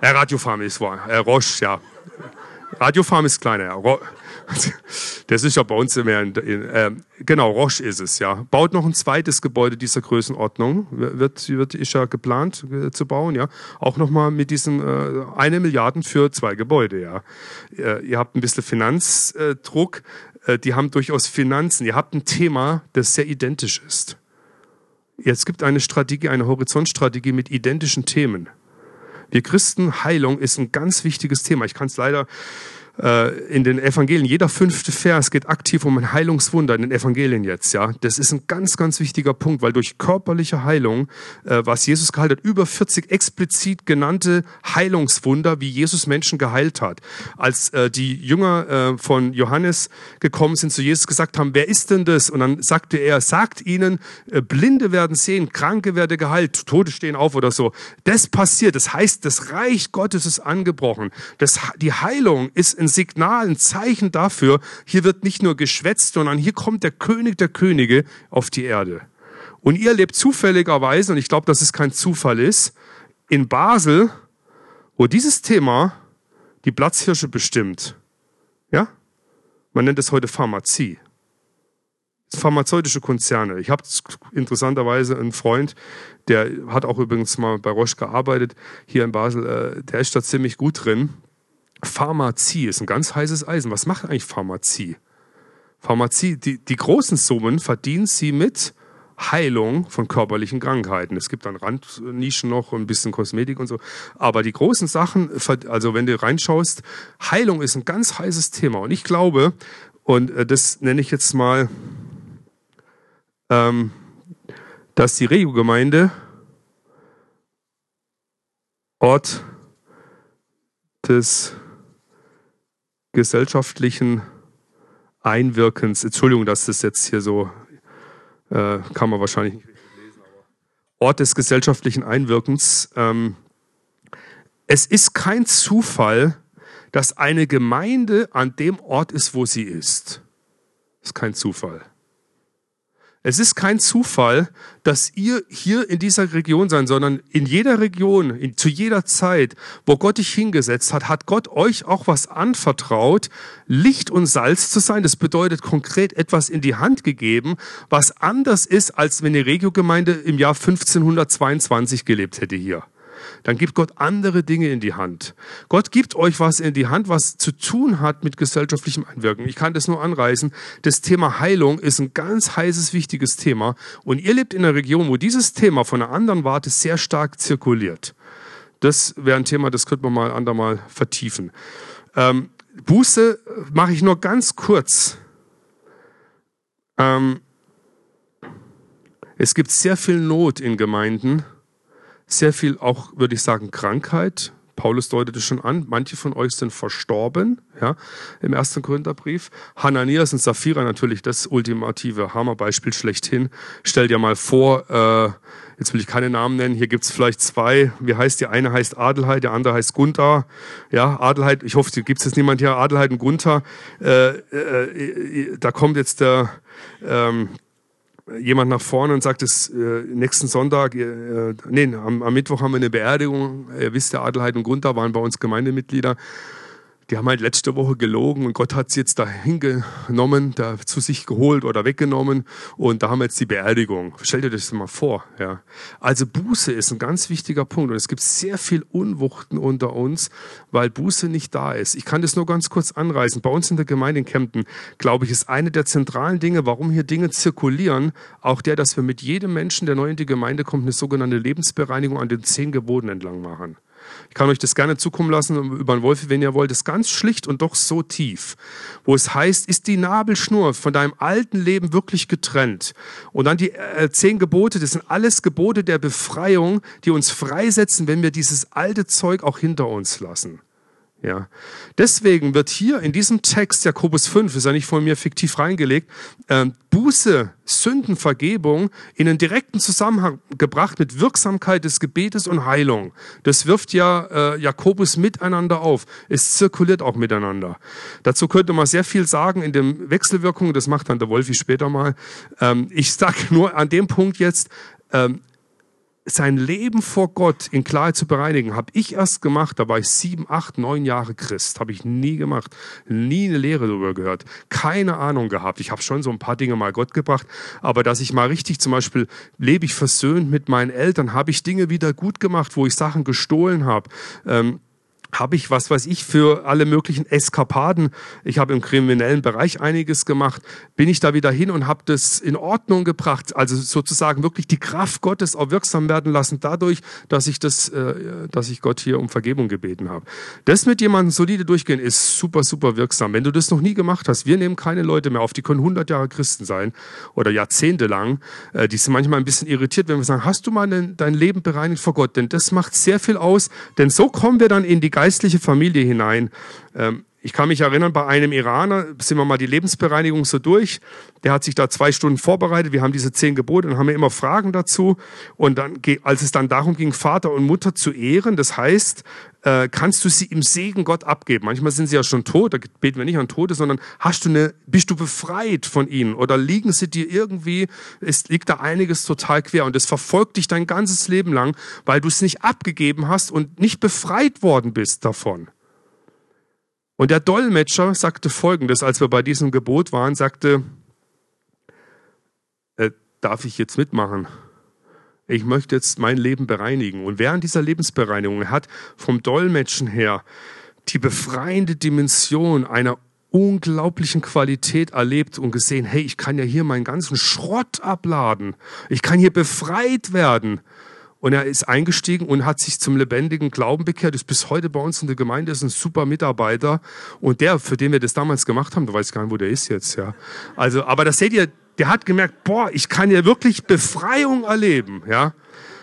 Äh, Radiofarm ist wahr, äh, Roche, ja. Radiofarm ist kleiner, ja. Das ist ja bei uns immer in, in äh, genau, Roche ist es, ja. Baut noch ein zweites Gebäude dieser Größenordnung, wird, wird ist ja geplant äh, zu bauen, ja. Auch nochmal mit diesen äh, eine Milliarden für zwei Gebäude, ja. Äh, ihr habt ein bisschen Finanzdruck, äh, die haben durchaus Finanzen. Ihr habt ein Thema, das sehr identisch ist. Jetzt gibt eine Strategie, eine Horizontstrategie mit identischen Themen. Wir Christen, Heilung ist ein ganz wichtiges Thema. Ich kann es leider in den Evangelien, jeder fünfte Vers geht aktiv um ein Heilungswunder in den Evangelien jetzt, ja. Das ist ein ganz, ganz wichtiger Punkt, weil durch körperliche Heilung, äh, was Jesus geheilt hat, über 40 explizit genannte Heilungswunder, wie Jesus Menschen geheilt hat. Als äh, die Jünger von Johannes gekommen sind zu Jesus, gesagt haben, wer ist denn das? Und dann sagte er, sagt ihnen, Blinde werden sehen, Kranke werden geheilt, Tote stehen auf oder so. Das passiert. Das heißt, das Reich Gottes ist angebrochen. Das, die Heilung ist ein Signal, ein Zeichen dafür, hier wird nicht nur geschwätzt, sondern hier kommt der König der Könige auf die Erde. Und ihr lebt zufälligerweise, und ich glaube, dass es kein Zufall ist, in Basel, wo dieses Thema die Platzhirsche bestimmt. Ja? Man nennt es heute Pharmazie. Pharmazeutische Konzerne. Ich habe interessanterweise einen Freund, der hat auch übrigens mal bei Roche gearbeitet, hier in Basel, äh, der ist da ziemlich gut drin. Pharmazie ist ein ganz heißes Eisen. Was macht eigentlich Pharmazie? Pharmazie, die, die großen Summen verdient sie mit Heilung von körperlichen Krankheiten. Es gibt dann Randnischen noch, ein bisschen Kosmetik und so. Aber die großen Sachen, also wenn du reinschaust, Heilung ist ein ganz heißes Thema. Und ich glaube, und äh, das nenne ich jetzt mal, ähm, dass die Regio-Gemeinde Ort des gesellschaftlichen Einwirkens, Entschuldigung, dass das jetzt hier so, äh, kann man wahrscheinlich nicht lesen, aber Ort des gesellschaftlichen Einwirkens. Ähm, es ist kein Zufall, dass eine Gemeinde an dem Ort ist, wo sie ist. Das ist kein Zufall. Es ist kein Zufall, dass ihr hier in dieser Region seid, sondern in jeder Region, in, zu jeder Zeit, wo Gott dich hingesetzt hat, hat Gott euch auch was anvertraut, Licht und Salz zu sein. Das bedeutet konkret etwas in die Hand gegeben, was anders ist, als wenn die Regiogemeinde im Jahr 1522 gelebt hätte hier dann gibt Gott andere Dinge in die Hand. Gott gibt euch was in die Hand, was zu tun hat mit gesellschaftlichem Einwirken. Ich kann das nur anreißen. Das Thema Heilung ist ein ganz heißes, wichtiges Thema. Und ihr lebt in einer Region, wo dieses Thema von einer anderen Warte sehr stark zirkuliert. Das wäre ein Thema, das könnte man mal andermal vertiefen. Ähm, Buße mache ich nur ganz kurz. Ähm, es gibt sehr viel Not in Gemeinden sehr viel auch, würde ich sagen, Krankheit. Paulus deutet es schon an, manche von euch sind verstorben, ja, im ersten Korintherbrief. Hananias und Sapphira natürlich das ultimative Hammerbeispiel schlechthin. Stell dir mal vor, äh, jetzt will ich keine Namen nennen, hier gibt's vielleicht zwei, wie heißt die? Eine heißt Adelheid, der andere heißt Gunther. Ja, Adelheid, ich hoffe, gibt's jetzt niemand hier, Adelheid und Gunther. Äh, äh, äh da kommt jetzt der, ähm, jemand nach vorne und sagt, es äh, nächsten Sonntag, äh, nee, am, am, Mittwoch haben wir eine Beerdigung. Ihr wisst, der Adelheid und Gunther waren bei uns Gemeindemitglieder die haben halt letzte Woche gelogen und Gott hat sie jetzt da hingenommen, da zu sich geholt oder weggenommen und da haben wir jetzt die Beerdigung. Stell dir das mal vor. Ja. Also Buße ist ein ganz wichtiger Punkt und es gibt sehr viel Unwuchten unter uns, weil Buße nicht da ist. Ich kann das nur ganz kurz anreißen. Bei uns in der Gemeinde in Kempten, glaube ich, ist eine der zentralen Dinge, warum hier Dinge zirkulieren, auch der, dass wir mit jedem Menschen, der neu in die Gemeinde kommt, eine sogenannte Lebensbereinigung an den zehn Geboten entlang machen. Ich kann euch das gerne zukommen lassen über den Wolf, wenn ihr wollt. Das ist ganz schlicht und doch so tief. Wo es heißt, ist die Nabelschnur von deinem alten Leben wirklich getrennt? Und dann die äh, zehn Gebote, das sind alles Gebote der Befreiung, die uns freisetzen, wenn wir dieses alte Zeug auch hinter uns lassen. Ja. Deswegen wird hier in diesem Text, Jakobus 5, ist ja nicht von mir fiktiv reingelegt, äh, Buße, Sündenvergebung in einen direkten Zusammenhang gebracht mit Wirksamkeit des Gebetes und Heilung. Das wirft ja äh, Jakobus miteinander auf. Es zirkuliert auch miteinander. Dazu könnte man sehr viel sagen in den Wechselwirkungen, das macht dann der Wolfi später mal. Ähm, ich sage nur an dem Punkt jetzt, ähm, sein Leben vor Gott in Klarheit zu bereinigen, habe ich erst gemacht, da war ich sieben, acht, neun Jahre Christ, habe ich nie gemacht, nie eine Lehre darüber gehört, keine Ahnung gehabt. Ich habe schon so ein paar Dinge mal Gott gebracht, aber dass ich mal richtig, zum Beispiel lebe ich versöhnt mit meinen Eltern, habe ich Dinge wieder gut gemacht, wo ich Sachen gestohlen habe. Ähm, habe ich, was weiß ich, für alle möglichen Eskapaden, ich habe im kriminellen Bereich einiges gemacht, bin ich da wieder hin und habe das in Ordnung gebracht, also sozusagen wirklich die Kraft Gottes auch wirksam werden lassen, dadurch, dass ich das, äh, dass ich Gott hier um Vergebung gebeten habe. Das mit jemandem solide durchgehen ist super, super wirksam. Wenn du das noch nie gemacht hast, wir nehmen keine Leute mehr auf, die können 100 Jahre Christen sein oder Jahrzehnte lang, äh, die sind manchmal ein bisschen irritiert, wenn wir sagen, hast du mal dein Leben bereinigt vor Gott? Denn das macht sehr viel aus, denn so kommen wir dann in die Geist geistliche Familie hinein. Ähm, ich kann mich erinnern, bei einem Iraner sind wir mal die Lebensbereinigung so durch. Der hat sich da zwei Stunden vorbereitet. Wir haben diese zehn Gebote und haben immer Fragen dazu. Und dann, als es dann darum ging, Vater und Mutter zu ehren, das heißt, äh, kannst du sie im Segen Gott abgeben. Manchmal sind sie ja schon tot, da beten wir nicht an Tote, sondern hast du eine, bist du befreit von ihnen oder liegen sie dir irgendwie, es liegt da einiges total quer und es verfolgt dich dein ganzes Leben lang, weil du es nicht abgegeben hast und nicht befreit worden bist davon. Und der Dolmetscher sagte Folgendes, als wir bei diesem Gebot waren, sagte, äh, darf ich jetzt mitmachen? Ich möchte jetzt mein Leben bereinigen. Und während dieser Lebensbereinigung hat vom Dolmetschen her die befreiende Dimension einer unglaublichen Qualität erlebt und gesehen, hey, ich kann ja hier meinen ganzen Schrott abladen. Ich kann hier befreit werden. Und er ist eingestiegen und hat sich zum lebendigen Glauben bekehrt, ist bis heute bei uns in der Gemeinde, ist ein super Mitarbeiter. Und der, für den wir das damals gemacht haben, du weißt gar nicht, wo der ist jetzt, ja. Also, aber das seht ihr, der hat gemerkt, boah, ich kann ja wirklich Befreiung erleben, ja.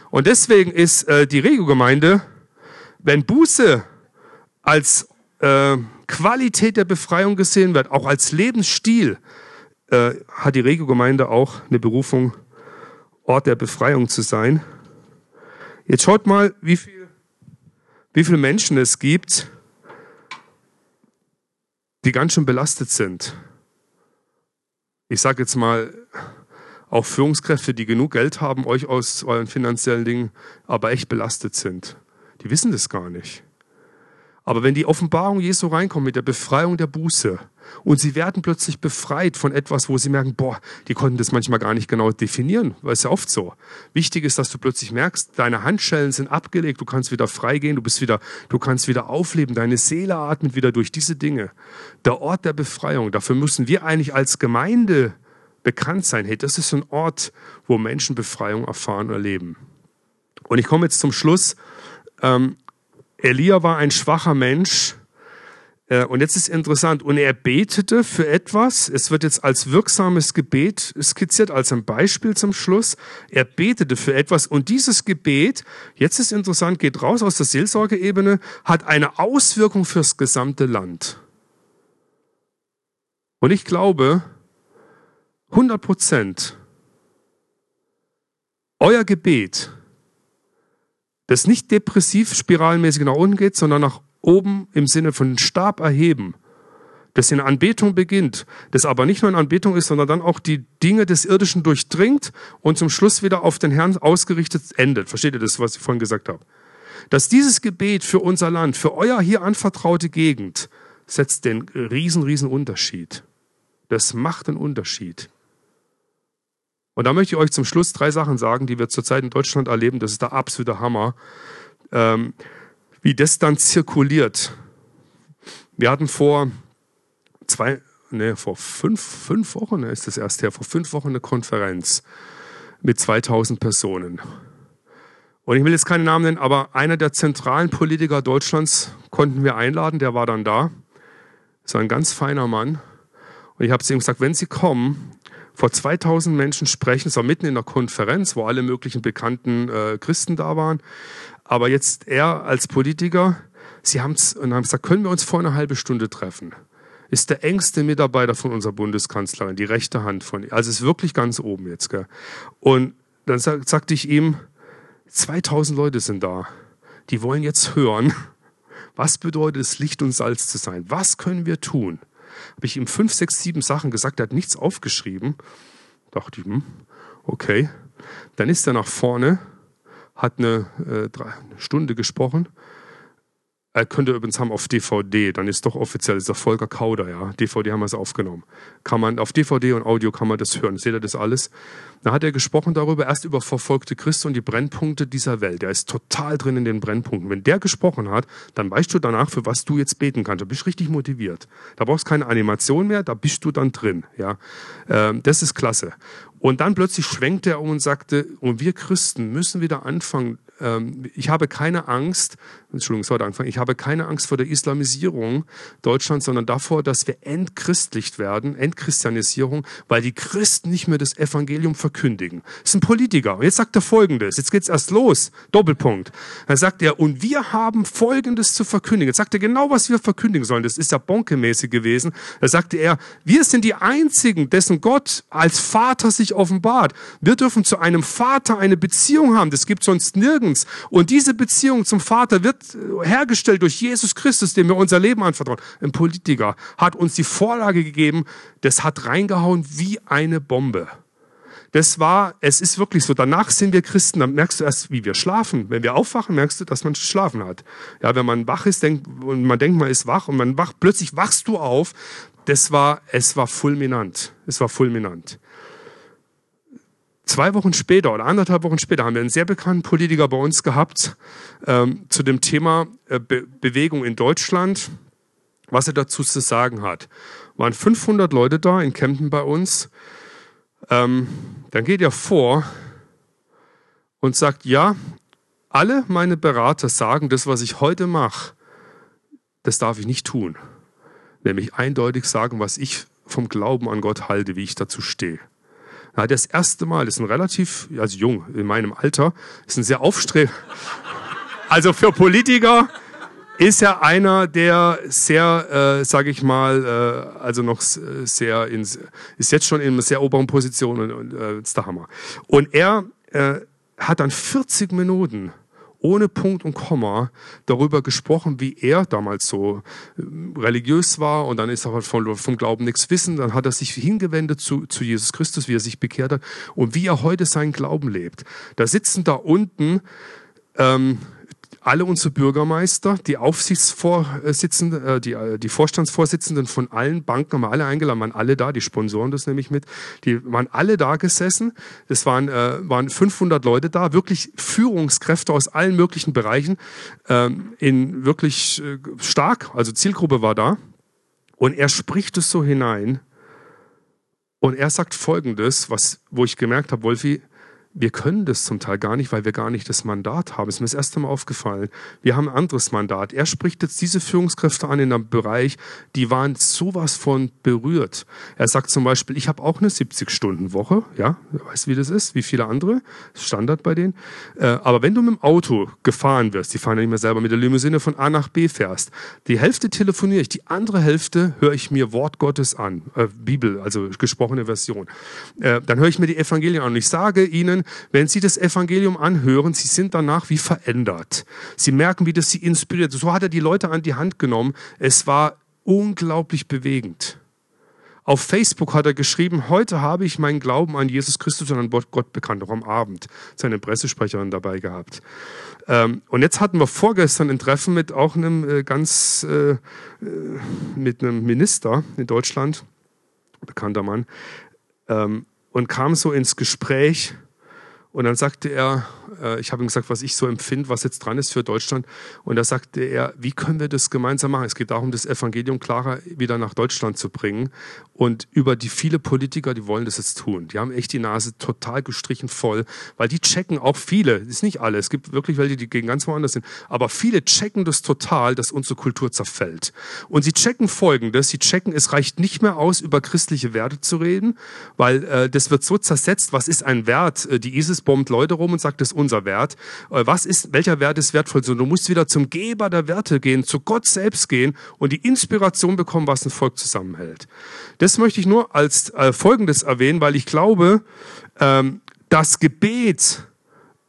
Und deswegen ist äh, die Regio-Gemeinde, wenn Buße als äh, Qualität der Befreiung gesehen wird, auch als Lebensstil, äh, hat die Regio-Gemeinde auch eine Berufung, Ort der Befreiung zu sein. Jetzt schaut mal, wie viel, wie viele Menschen es gibt, die ganz schön belastet sind. Ich sage jetzt mal, auch Führungskräfte, die genug Geld haben, euch aus euren finanziellen Dingen, aber echt belastet sind. Die wissen das gar nicht. Aber wenn die Offenbarung Jesu reinkommt mit der Befreiung der Buße und sie werden plötzlich befreit von etwas, wo sie merken, boah, die konnten das manchmal gar nicht genau definieren, weil es ja oft so. Wichtig ist, dass du plötzlich merkst, deine Handschellen sind abgelegt, du kannst wieder freigehen, du bist wieder, du kannst wieder aufleben, deine Seele atmet wieder durch diese Dinge. Der Ort der Befreiung, dafür müssen wir eigentlich als Gemeinde bekannt sein. Hey, das ist ein Ort, wo Menschen Befreiung erfahren und erleben. Und ich komme jetzt zum Schluss. Ähm, Elia war ein schwacher Mensch. Äh, und jetzt ist interessant, und er betete für etwas. Es wird jetzt als wirksames Gebet skizziert, als ein Beispiel zum Schluss. Er betete für etwas und dieses Gebet, jetzt ist interessant, geht raus aus der Seelsorgeebene, hat eine Auswirkung fürs gesamte Land. Und ich glaube, 100 Prozent, euer Gebet das nicht depressiv spiralmäßig nach unten geht, sondern nach oben im Sinne von Stab erheben, das in Anbetung beginnt, das aber nicht nur in Anbetung ist, sondern dann auch die Dinge des Irdischen durchdringt und zum Schluss wieder auf den Herrn ausgerichtet endet. Versteht ihr das, was ich vorhin gesagt habe? Dass dieses Gebet für unser Land, für euer hier anvertraute Gegend, setzt den riesen, riesen Unterschied. Das macht einen Unterschied. Und da möchte ich euch zum Schluss drei Sachen sagen, die wir zurzeit in Deutschland erleben. Das ist der absolute Hammer. Ähm, wie das dann zirkuliert. Wir hatten vor zwei, ne, vor fünf, fünf Wochen, ne, ist das erst her, vor fünf Wochen eine Konferenz mit 2000 Personen. Und ich will jetzt keinen Namen nennen, aber einer der zentralen Politiker Deutschlands konnten wir einladen, der war dann da. Das war ein ganz feiner Mann. Und ich habe zu ihm gesagt, wenn Sie kommen, vor 2000 Menschen sprechen. Es war mitten in der Konferenz, wo alle möglichen bekannten äh, Christen da waren. Aber jetzt er als Politiker, sie haben und haben gesagt, können wir uns vor einer halben Stunde treffen? Ist der engste Mitarbeiter von unserer Bundeskanzlerin, die rechte Hand von ihr. Also ist wirklich ganz oben jetzt. Gell? Und dann sag, sagte ich ihm, 2000 Leute sind da. Die wollen jetzt hören, was bedeutet es, Licht und Salz zu sein? Was können wir tun? habe ich ihm fünf, sechs, sieben Sachen gesagt, er hat nichts aufgeschrieben. Dachte ich, hm, okay. Dann ist er nach vorne, hat eine, äh, Stunde gesprochen er könnte übrigens haben auf DVD, dann ist doch offiziell dieser Volker Kauder, ja. DVD haben wir es aufgenommen. Kann man, auf DVD und Audio kann man das hören. Seht ihr das alles? Da hat er gesprochen darüber, erst über verfolgte Christen und die Brennpunkte dieser Welt. Er ist total drin in den Brennpunkten. Wenn der gesprochen hat, dann weißt du danach, für was du jetzt beten kannst. Du bist richtig motiviert. Da brauchst du keine Animation mehr, da bist du dann drin, ja. Ähm, das ist klasse. Und dann plötzlich schwenkte er um und sagte, und wir Christen müssen wieder anfangen, ich habe keine Angst, Entschuldigung, sollte anfangen, ich habe keine Angst vor der Islamisierung Deutschlands, sondern davor, dass wir entchristlicht werden, Entchristianisierung, weil die Christen nicht mehr das Evangelium verkündigen. Das ist ein Politiker. Und jetzt sagt er Folgendes, jetzt geht's erst los, Doppelpunkt. Dann sagt er, und wir haben Folgendes zu verkündigen. Jetzt sagt er genau, was wir verkündigen sollen. Das ist ja bonkemäßig gewesen. Da sagte er, wir sind die Einzigen, dessen Gott als Vater sich offenbart. Wir dürfen zu einem Vater eine Beziehung haben. Das gibt sonst nirgends uns. Und diese Beziehung zum Vater wird hergestellt durch Jesus Christus, dem wir unser Leben anvertrauen. Ein Politiker hat uns die Vorlage gegeben, das hat reingehauen wie eine Bombe. Das war, es ist wirklich so. Danach sind wir Christen, dann merkst du erst, wie wir schlafen. Wenn wir aufwachen, merkst du, dass man geschlafen hat. Ja, wenn man wach ist denkt, und man denkt, man ist wach und man wacht, plötzlich wachst du auf. Das war, es war fulminant. Es war fulminant. Zwei Wochen später oder anderthalb Wochen später haben wir einen sehr bekannten Politiker bei uns gehabt ähm, zu dem Thema äh, Be Bewegung in Deutschland. was er dazu zu sagen hat. Waren 500 Leute da in Kempten bei uns. Ähm, dann geht er vor und sagt, ja, alle meine Berater sagen, das, was ich heute mache, das darf ich nicht tun. Nämlich eindeutig sagen, was ich vom Glauben an Gott halte, wie ich dazu stehe. Hat das erste Mal, ist ein relativ, also jung, in meinem Alter, ist ein sehr aufstrebender, also für Politiker ist er einer, der sehr, äh, sage ich mal, äh, also noch sehr, in, ist jetzt schon in einer sehr oberen Position und, und äh, ist der Hammer. Und er äh, hat dann 40 Minuten ohne Punkt und Komma darüber gesprochen, wie er damals so äh, religiös war und dann ist er halt vom, vom Glauben nichts wissen. Dann hat er sich hingewendet zu, zu Jesus Christus, wie er sich bekehrt hat und wie er heute seinen Glauben lebt. Da sitzen da unten ähm, alle unsere Bürgermeister, die Aufsichtsvorsitzenden, äh, die, äh, die Vorstandsvorsitzenden von allen Banken haben wir alle eingeladen, waren alle da, die Sponsoren das nehme ich mit, die waren alle da gesessen. Es waren, äh, waren 500 Leute da, wirklich Führungskräfte aus allen möglichen Bereichen, ähm, in wirklich äh, stark, also Zielgruppe war da. Und er spricht es so hinein. Und er sagt Folgendes, was, wo ich gemerkt habe, Wolfi, wir können das zum Teil gar nicht, weil wir gar nicht das Mandat haben. ist mir das erste Mal aufgefallen. Wir haben ein anderes Mandat. Er spricht jetzt diese Führungskräfte an in einem Bereich, die waren sowas von berührt. Er sagt zum Beispiel, ich habe auch eine 70-Stunden-Woche. Ja, weißt wie das ist, wie viele andere. Standard bei denen. Äh, aber wenn du mit dem Auto gefahren wirst, die fahren ja nicht mehr selber mit der Limousine von A nach B fährst, die Hälfte telefoniere ich, die andere Hälfte höre ich mir Wort Gottes an. Äh, Bibel, also gesprochene Version. Äh, dann höre ich mir die Evangelien an und ich sage ihnen, wenn Sie das Evangelium anhören, Sie sind danach wie verändert. Sie merken, wie das Sie inspiriert. So hat er die Leute an die Hand genommen. Es war unglaublich bewegend. Auf Facebook hat er geschrieben, heute habe ich meinen Glauben an Jesus Christus und an Gott bekannt, auch am Abend. Seine Pressesprecherin dabei gehabt. Ähm, und jetzt hatten wir vorgestern ein Treffen mit auch einem äh, ganz, äh, äh, mit einem Minister in Deutschland, bekannter Mann, ähm, und kam so ins Gespräch, und dann sagte er, äh, ich habe ihm gesagt, was ich so empfinde, was jetzt dran ist für Deutschland. Und da sagte er, wie können wir das gemeinsam machen? Es geht darum, das Evangelium klarer wieder nach Deutschland zu bringen. Und über die viele Politiker, die wollen das jetzt tun. Die haben echt die Nase total gestrichen voll, weil die checken auch viele, das ist nicht alle, es gibt wirklich welche, die gegen ganz woanders sind, aber viele checken das total, dass unsere Kultur zerfällt. Und sie checken Folgendes, sie checken, es reicht nicht mehr aus, über christliche Werte zu reden, weil äh, das wird so zersetzt, was ist ein Wert? Äh, die ISIS bombt Leute rum und sagt, das ist unser Wert. Äh, was ist, welcher Wert ist wertvoll? So, du musst wieder zum Geber der Werte gehen, zu Gott selbst gehen und die Inspiration bekommen, was ein Volk zusammenhält. Das möchte ich nur als äh, Folgendes erwähnen, weil ich glaube, ähm, das Gebet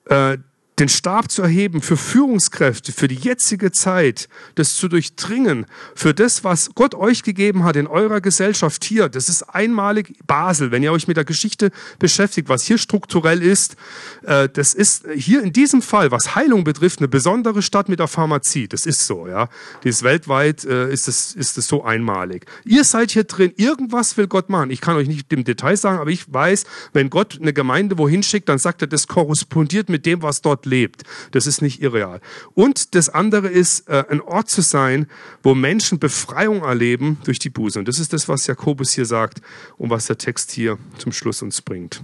äh, den Stab zu erheben für Führungskräfte, für die jetzige Zeit, das zu durchdringen, für das, was Gott euch gegeben hat in eurer Gesellschaft hier. Das ist einmalig Basel, wenn ihr euch mit der Geschichte beschäftigt, was hier strukturell ist. Äh, das ist hier in diesem Fall, was Heilung betrifft, eine besondere Stadt mit der Pharmazie. Das ist so, ja. Das weltweit äh, ist es ist es so einmalig. Ihr seid hier drin. Irgendwas will Gott machen. Ich kann euch nicht im Detail sagen, aber ich weiß, wenn Gott eine Gemeinde wohin schickt, dann sagt er, das korrespondiert mit dem, was dort lebt. Das ist nicht irreal. Und das andere ist, äh, ein Ort zu sein, wo Menschen Befreiung erleben durch die Buße. Und das ist das, was Jakobus hier sagt und was der Text hier zum Schluss uns bringt.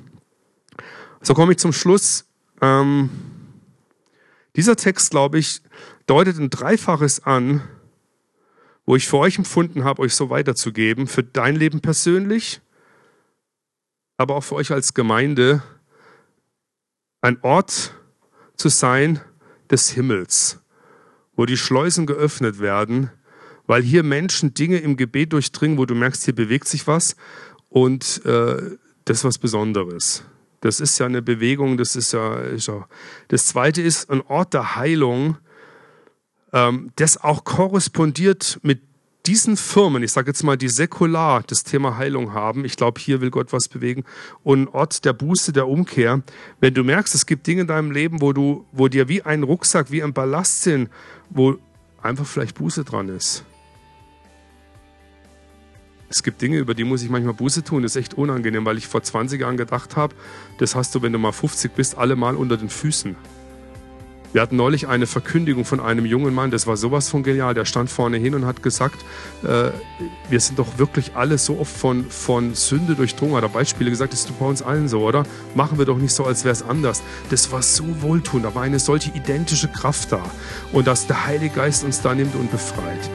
So komme ich zum Schluss. Ähm, dieser Text, glaube ich, deutet ein Dreifaches an, wo ich für euch empfunden habe, euch so weiterzugeben, für dein Leben persönlich, aber auch für euch als Gemeinde, ein Ort, zu sein des Himmels, wo die Schleusen geöffnet werden, weil hier Menschen Dinge im Gebet durchdringen, wo du merkst, hier bewegt sich was und äh, das ist was Besonderes. Das ist ja eine Bewegung, das ist ja, ist ja. Das zweite ist ein Ort der Heilung, ähm, das auch korrespondiert mit diesen Firmen, ich sage jetzt mal, die säkular das Thema Heilung haben, ich glaube, hier will Gott was bewegen, und Ort der Buße, der Umkehr, wenn du merkst, es gibt Dinge in deinem Leben, wo du, wo dir wie ein Rucksack, wie ein Ballast sind, wo einfach vielleicht Buße dran ist. Es gibt Dinge, über die muss ich manchmal Buße tun. Das ist echt unangenehm, weil ich vor 20 Jahren gedacht habe, das hast du, wenn du mal 50 bist, alle mal unter den Füßen. Wir hatten neulich eine Verkündigung von einem jungen Mann, das war sowas von genial. Der stand vorne hin und hat gesagt, äh, wir sind doch wirklich alle so oft von, von Sünde durchdrungen. Hat er Beispiele gesagt, das ist bei uns allen so, oder? Machen wir doch nicht so, als wäre es anders. Das war so wohltuend, da war eine solche identische Kraft da. Und dass der Heilige Geist uns da nimmt und befreit.